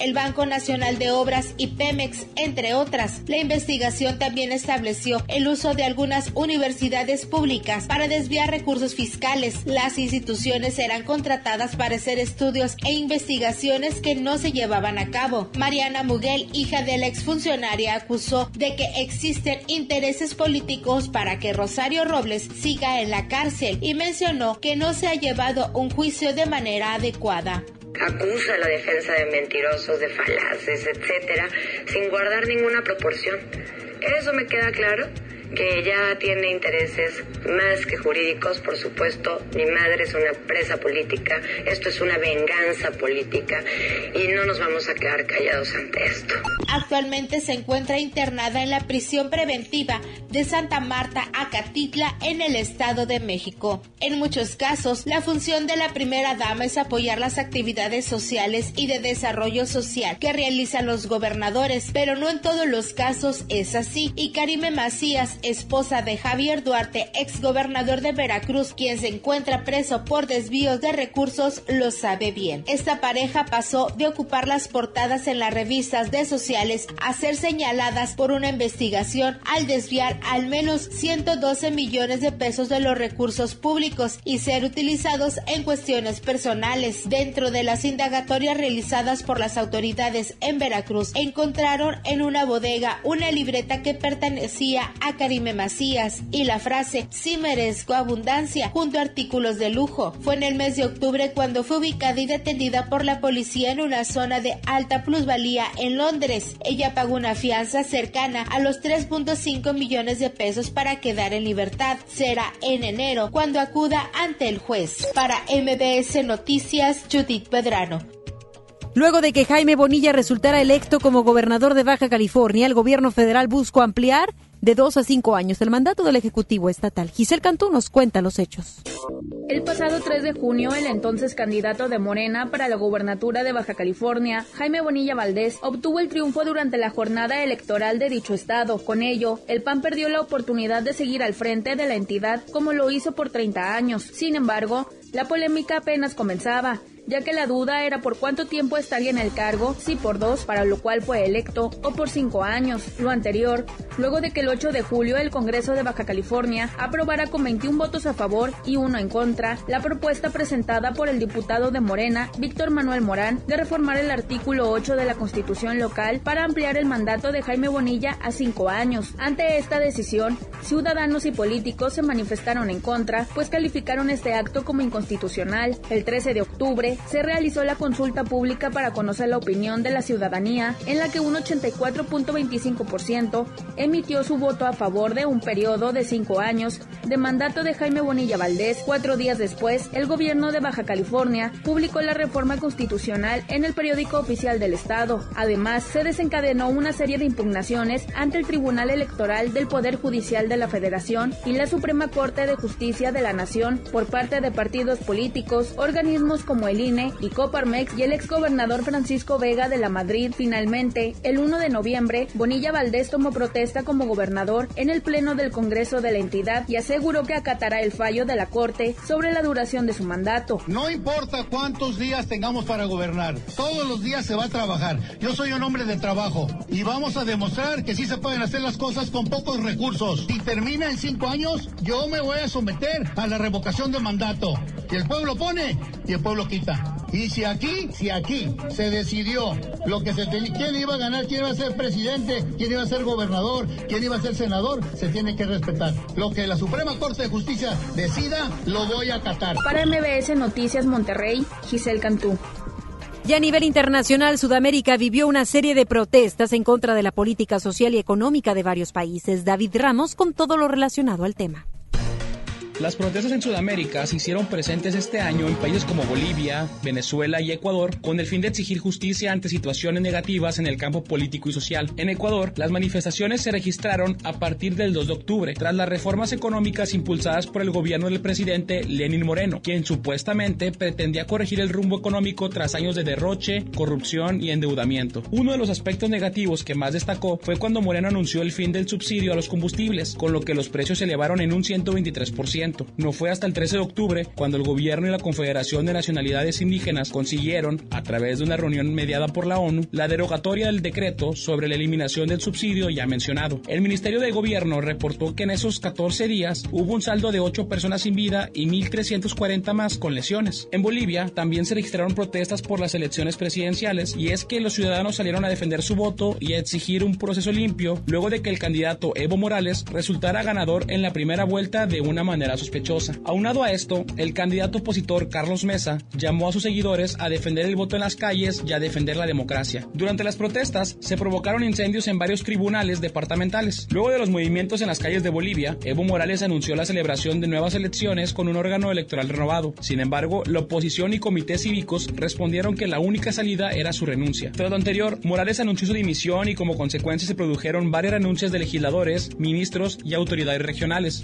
el Banco Nacional de Obras y Pemex, entre otras. La investigación también estableció el uso de algunas universidades públicas para desviar recursos fiscales. Las instituciones eran contratadas para hacer estudios e investigaciones que no se llevaban a cabo. Mariana Muguel, hija de la exfuncionaria, acusó de que existen intereses políticos para que Rosario Robles siga en la cárcel y mencionó que no se ha llevado un juicio de manera adecuada acusa a la defensa de mentirosos, de falaces, etcétera, sin guardar ninguna proporción. Eso me queda claro que ya tiene intereses más que jurídicos, por supuesto. Mi madre es una presa política, esto es una venganza política y no nos vamos a quedar callados ante esto. Actualmente se encuentra internada en la prisión preventiva de Santa Marta, Acatitla, en el Estado de México. En muchos casos, la función de la primera dama es apoyar las actividades sociales y de desarrollo social que realizan los gobernadores, pero no en todos los casos es así. Y Karime Macías Esposa de Javier Duarte, ex gobernador de Veracruz, quien se encuentra preso por desvíos de recursos, lo sabe bien. Esta pareja pasó de ocupar las portadas en las revistas de sociales a ser señaladas por una investigación al desviar al menos 112 millones de pesos de los recursos públicos y ser utilizados en cuestiones personales. Dentro de las indagatorias realizadas por las autoridades en Veracruz, encontraron en una bodega una libreta que pertenecía a Karime Macías y la frase sí merezco abundancia junto a artículos de lujo. Fue en el mes de octubre cuando fue ubicada y detenida por la policía en una zona de alta plusvalía en Londres. Ella pagó una fianza cercana a los 3.5 millones de pesos para quedar en libertad. Será en enero cuando acuda ante el juez. Para MBS Noticias, Judith Pedrano. Luego de que Jaime Bonilla resultara electo como gobernador de Baja California, el gobierno federal buscó ampliar de dos a cinco años el mandato del Ejecutivo Estatal. Giselle Cantú nos cuenta los hechos. El pasado 3 de junio, el entonces candidato de Morena para la gubernatura de Baja California, Jaime Bonilla Valdés, obtuvo el triunfo durante la jornada electoral de dicho estado. Con ello, el PAN perdió la oportunidad de seguir al frente de la entidad como lo hizo por 30 años. Sin embargo, la polémica apenas comenzaba ya que la duda era por cuánto tiempo estaría en el cargo, si por dos, para lo cual fue electo, o por cinco años, lo anterior, luego de que el 8 de julio el Congreso de Baja California aprobara con 21 votos a favor y uno en contra la propuesta presentada por el diputado de Morena, Víctor Manuel Morán, de reformar el artículo 8 de la Constitución local para ampliar el mandato de Jaime Bonilla a cinco años. Ante esta decisión, ciudadanos y políticos se manifestaron en contra, pues calificaron este acto como inconstitucional. El 13 de octubre, se realizó la consulta pública para conocer la opinión de la ciudadanía, en la que un 84.25% emitió su voto a favor de un periodo de cinco años de mandato de Jaime Bonilla Valdés. Cuatro días después, el gobierno de Baja California publicó la reforma constitucional en el periódico oficial del Estado. Además, se desencadenó una serie de impugnaciones ante el Tribunal Electoral del Poder Judicial de la Federación y la Suprema Corte de Justicia de la Nación por parte de partidos políticos, organismos como el y Coparmex y el exgobernador Francisco Vega de la Madrid. Finalmente, el 1 de noviembre, Bonilla Valdés tomó protesta como gobernador en el Pleno del Congreso de la entidad y aseguró que acatará el fallo de la Corte sobre la duración de su mandato. No importa cuántos días tengamos para gobernar, todos los días se va a trabajar. Yo soy un hombre de trabajo y vamos a demostrar que sí se pueden hacer las cosas con pocos recursos. Si termina en cinco años, yo me voy a someter a la revocación de mandato. Y el pueblo pone y el pueblo quita. Y si aquí, si aquí se decidió lo que se tenía, quién iba a ganar, quién iba a ser presidente, quién iba a ser gobernador, quién iba a ser senador, se tiene que respetar. Lo que la Suprema Corte de Justicia decida, lo voy a acatar. Para MBS Noticias Monterrey, Giselle Cantú. Y a nivel internacional, Sudamérica vivió una serie de protestas en contra de la política social y económica de varios países. David Ramos con todo lo relacionado al tema. Las protestas en Sudamérica se hicieron presentes este año en países como Bolivia, Venezuela y Ecuador con el fin de exigir justicia ante situaciones negativas en el campo político y social. En Ecuador, las manifestaciones se registraron a partir del 2 de octubre, tras las reformas económicas impulsadas por el gobierno del presidente Lenin Moreno, quien supuestamente pretendía corregir el rumbo económico tras años de derroche, corrupción y endeudamiento. Uno de los aspectos negativos que más destacó fue cuando Moreno anunció el fin del subsidio a los combustibles, con lo que los precios se elevaron en un 123%. No fue hasta el 13 de octubre cuando el gobierno y la Confederación de Nacionalidades Indígenas consiguieron, a través de una reunión mediada por la ONU, la derogatoria del decreto sobre la eliminación del subsidio ya mencionado. El Ministerio de Gobierno reportó que en esos 14 días hubo un saldo de 8 personas sin vida y 1.340 más con lesiones. En Bolivia también se registraron protestas por las elecciones presidenciales y es que los ciudadanos salieron a defender su voto y a exigir un proceso limpio luego de que el candidato Evo Morales resultara ganador en la primera vuelta de una manera sospechosa. Aunado a esto, el candidato opositor Carlos Mesa llamó a sus seguidores a defender el voto en las calles y a defender la democracia. Durante las protestas se provocaron incendios en varios tribunales departamentales. Luego de los movimientos en las calles de Bolivia, Evo Morales anunció la celebración de nuevas elecciones con un órgano electoral renovado. Sin embargo, la oposición y comités cívicos respondieron que la única salida era su renuncia. Tras lo anterior, Morales anunció su dimisión y como consecuencia se produjeron varias renuncias de legisladores, ministros y autoridades regionales.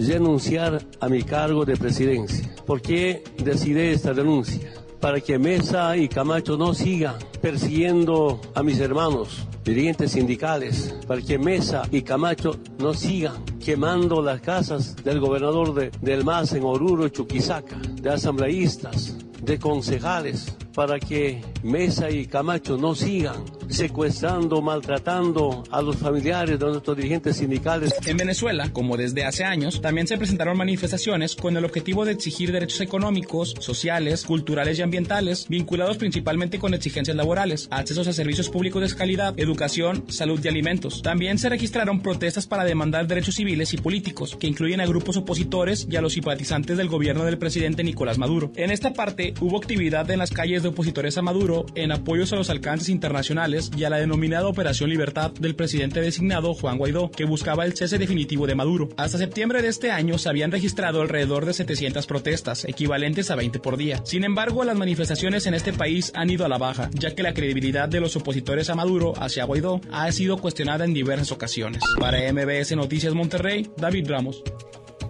A mi cargo de presidencia. ¿Por qué decidí esta renuncia? para que Mesa y Camacho no sigan persiguiendo a mis hermanos dirigentes sindicales, para que Mesa y Camacho no sigan quemando las casas del gobernador de, del MAS en Oruro, Chuquisaca, de asambleístas, de concejales, para que Mesa y Camacho no sigan secuestrando, maltratando a los familiares de nuestros dirigentes sindicales. En Venezuela, como desde hace años, también se presentaron manifestaciones con el objetivo de exigir derechos económicos, sociales, culturales y ambientales, vinculados principalmente con exigencias laborales, accesos a servicios públicos de calidad, educación, salud y alimentos. También se registraron protestas para demandar derechos civiles y políticos, que incluyen a grupos opositores y a los simpatizantes del gobierno del presidente Nicolás Maduro. En esta parte hubo actividad en las calles de opositores a Maduro en apoyos a los alcances internacionales y a la denominada Operación Libertad del presidente designado Juan Guaidó, que buscaba el cese definitivo de Maduro. Hasta septiembre de este año se habían registrado alrededor de 700 protestas, equivalentes a 20 por día. Sin embargo, las manifestaciones en este país han ido a la baja, ya que la credibilidad de los opositores a Maduro hacia Guaidó ha sido cuestionada en diversas ocasiones. Para MBS Noticias Monterrey, David Ramos.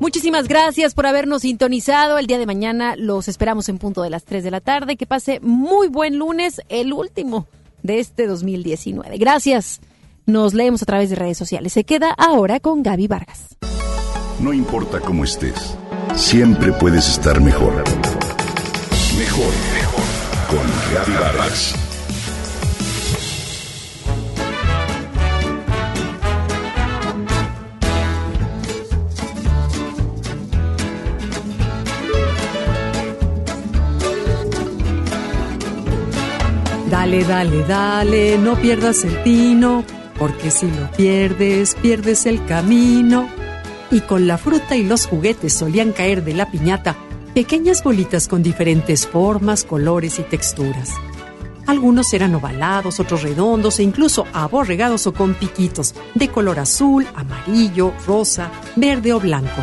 Muchísimas gracias por habernos sintonizado. El día de mañana los esperamos en punto de las 3 de la tarde. Que pase muy buen lunes, el último de este 2019. Gracias. Nos leemos a través de redes sociales. Se queda ahora con Gaby Vargas. No importa cómo estés, siempre puedes estar mejor. Mejor, mejor. Con Gaby Vargas. Dale, dale, dale, no pierdas el tino, porque si lo pierdes, pierdes el camino. Y con la fruta y los juguetes solían caer de la piñata pequeñas bolitas con diferentes formas, colores y texturas. Algunos eran ovalados, otros redondos e incluso aborregados o con piquitos de color azul, amarillo, rosa, verde o blanco.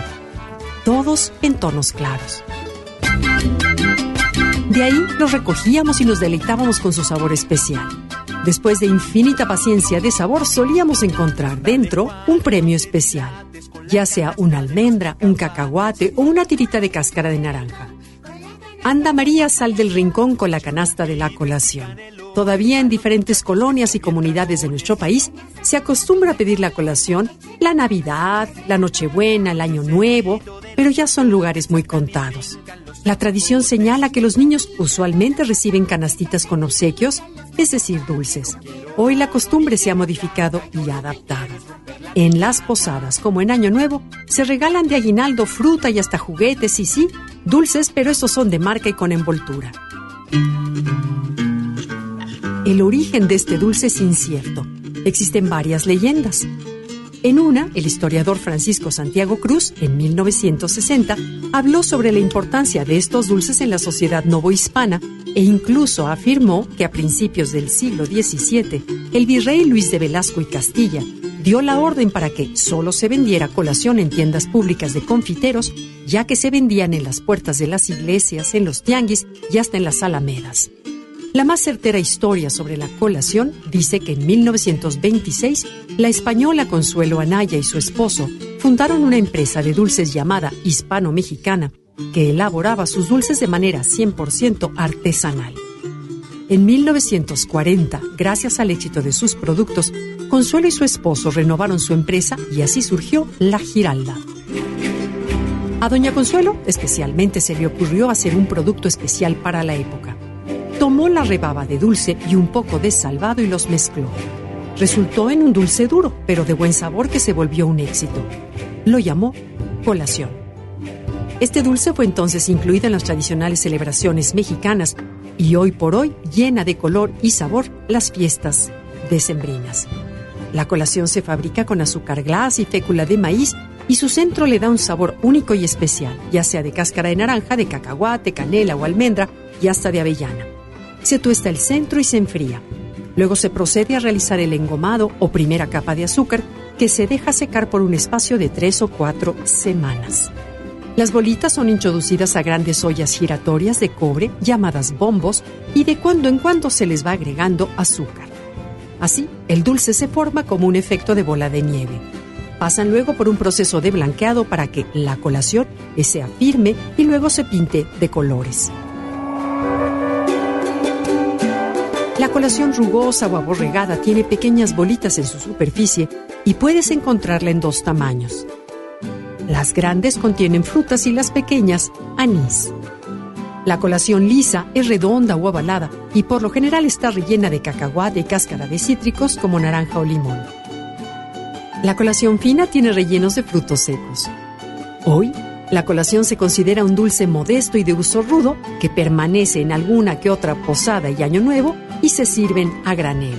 Todos en tonos claros. De ahí los recogíamos y nos deleitábamos con su sabor especial. Después de infinita paciencia de sabor, solíamos encontrar dentro un premio especial, ya sea una almendra, un cacahuate o una tirita de cáscara de naranja. Anda María sal del rincón con la canasta de la colación. Todavía en diferentes colonias y comunidades de nuestro país se acostumbra a pedir la colación la Navidad, la Nochebuena, el Año Nuevo, pero ya son lugares muy contados. La tradición señala que los niños usualmente reciben canastitas con obsequios, es decir, dulces. Hoy la costumbre se ha modificado y adaptado. En las posadas, como en Año Nuevo, se regalan de aguinaldo fruta y hasta juguetes y sí, dulces, pero estos son de marca y con envoltura. El origen de este dulce es incierto. Existen varias leyendas. En una, el historiador Francisco Santiago Cruz, en 1960, habló sobre la importancia de estos dulces en la sociedad novohispana e incluso afirmó que a principios del siglo XVII, el virrey Luis de Velasco y Castilla dio la orden para que solo se vendiera colación en tiendas públicas de confiteros, ya que se vendían en las puertas de las iglesias, en los tianguis y hasta en las alamedas. La más certera historia sobre la colación dice que en 1926 la española Consuelo Anaya y su esposo fundaron una empresa de dulces llamada Hispano-Mexicana que elaboraba sus dulces de manera 100% artesanal. En 1940, gracias al éxito de sus productos, Consuelo y su esposo renovaron su empresa y así surgió La Giralda. A Doña Consuelo especialmente se le ocurrió hacer un producto especial para la época Tomó la rebaba de dulce y un poco de salvado y los mezcló. Resultó en un dulce duro, pero de buen sabor que se volvió un éxito. Lo llamó colación. Este dulce fue entonces incluido en las tradicionales celebraciones mexicanas y hoy por hoy llena de color y sabor las fiestas decembrinas. La colación se fabrica con azúcar glas y fécula de maíz y su centro le da un sabor único y especial, ya sea de cáscara de naranja, de cacahuate, canela o almendra y hasta de avellana. Se tuesta el centro y se enfría. Luego se procede a realizar el engomado o primera capa de azúcar que se deja secar por un espacio de tres o cuatro semanas. Las bolitas son introducidas a grandes ollas giratorias de cobre llamadas bombos y de cuando en cuando se les va agregando azúcar. Así, el dulce se forma como un efecto de bola de nieve. Pasan luego por un proceso de blanqueado para que la colación sea firme y luego se pinte de colores. La colación rugosa o aborregada tiene pequeñas bolitas en su superficie y puedes encontrarla en dos tamaños. Las grandes contienen frutas y las pequeñas anís. La colación lisa es redonda o ovalada y por lo general está rellena de cacahuate y cáscara de cítricos como naranja o limón. La colación fina tiene rellenos de frutos secos. Hoy, la colación se considera un dulce modesto y de uso rudo que permanece en alguna que otra posada y año nuevo y se sirven a granel.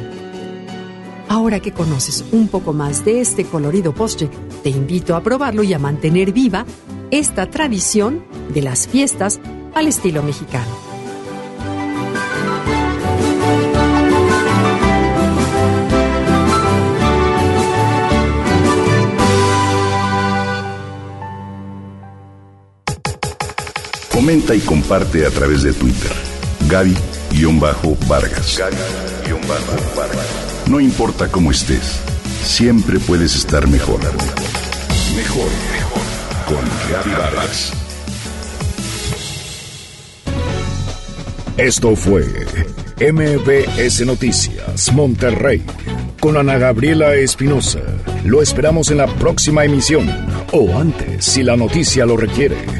Ahora que conoces un poco más de este colorido postre, te invito a probarlo y a mantener viva esta tradición de las fiestas al estilo mexicano. Comenta y comparte a través de Twitter. Gaby-Vargas. Gaby-Vargas. No importa cómo estés, siempre puedes estar mejor. Mejor, mejor. Con Gaby Vargas. Esto fue MBS Noticias Monterrey con Ana Gabriela Espinosa. Lo esperamos en la próxima emisión o antes si la noticia lo requiere.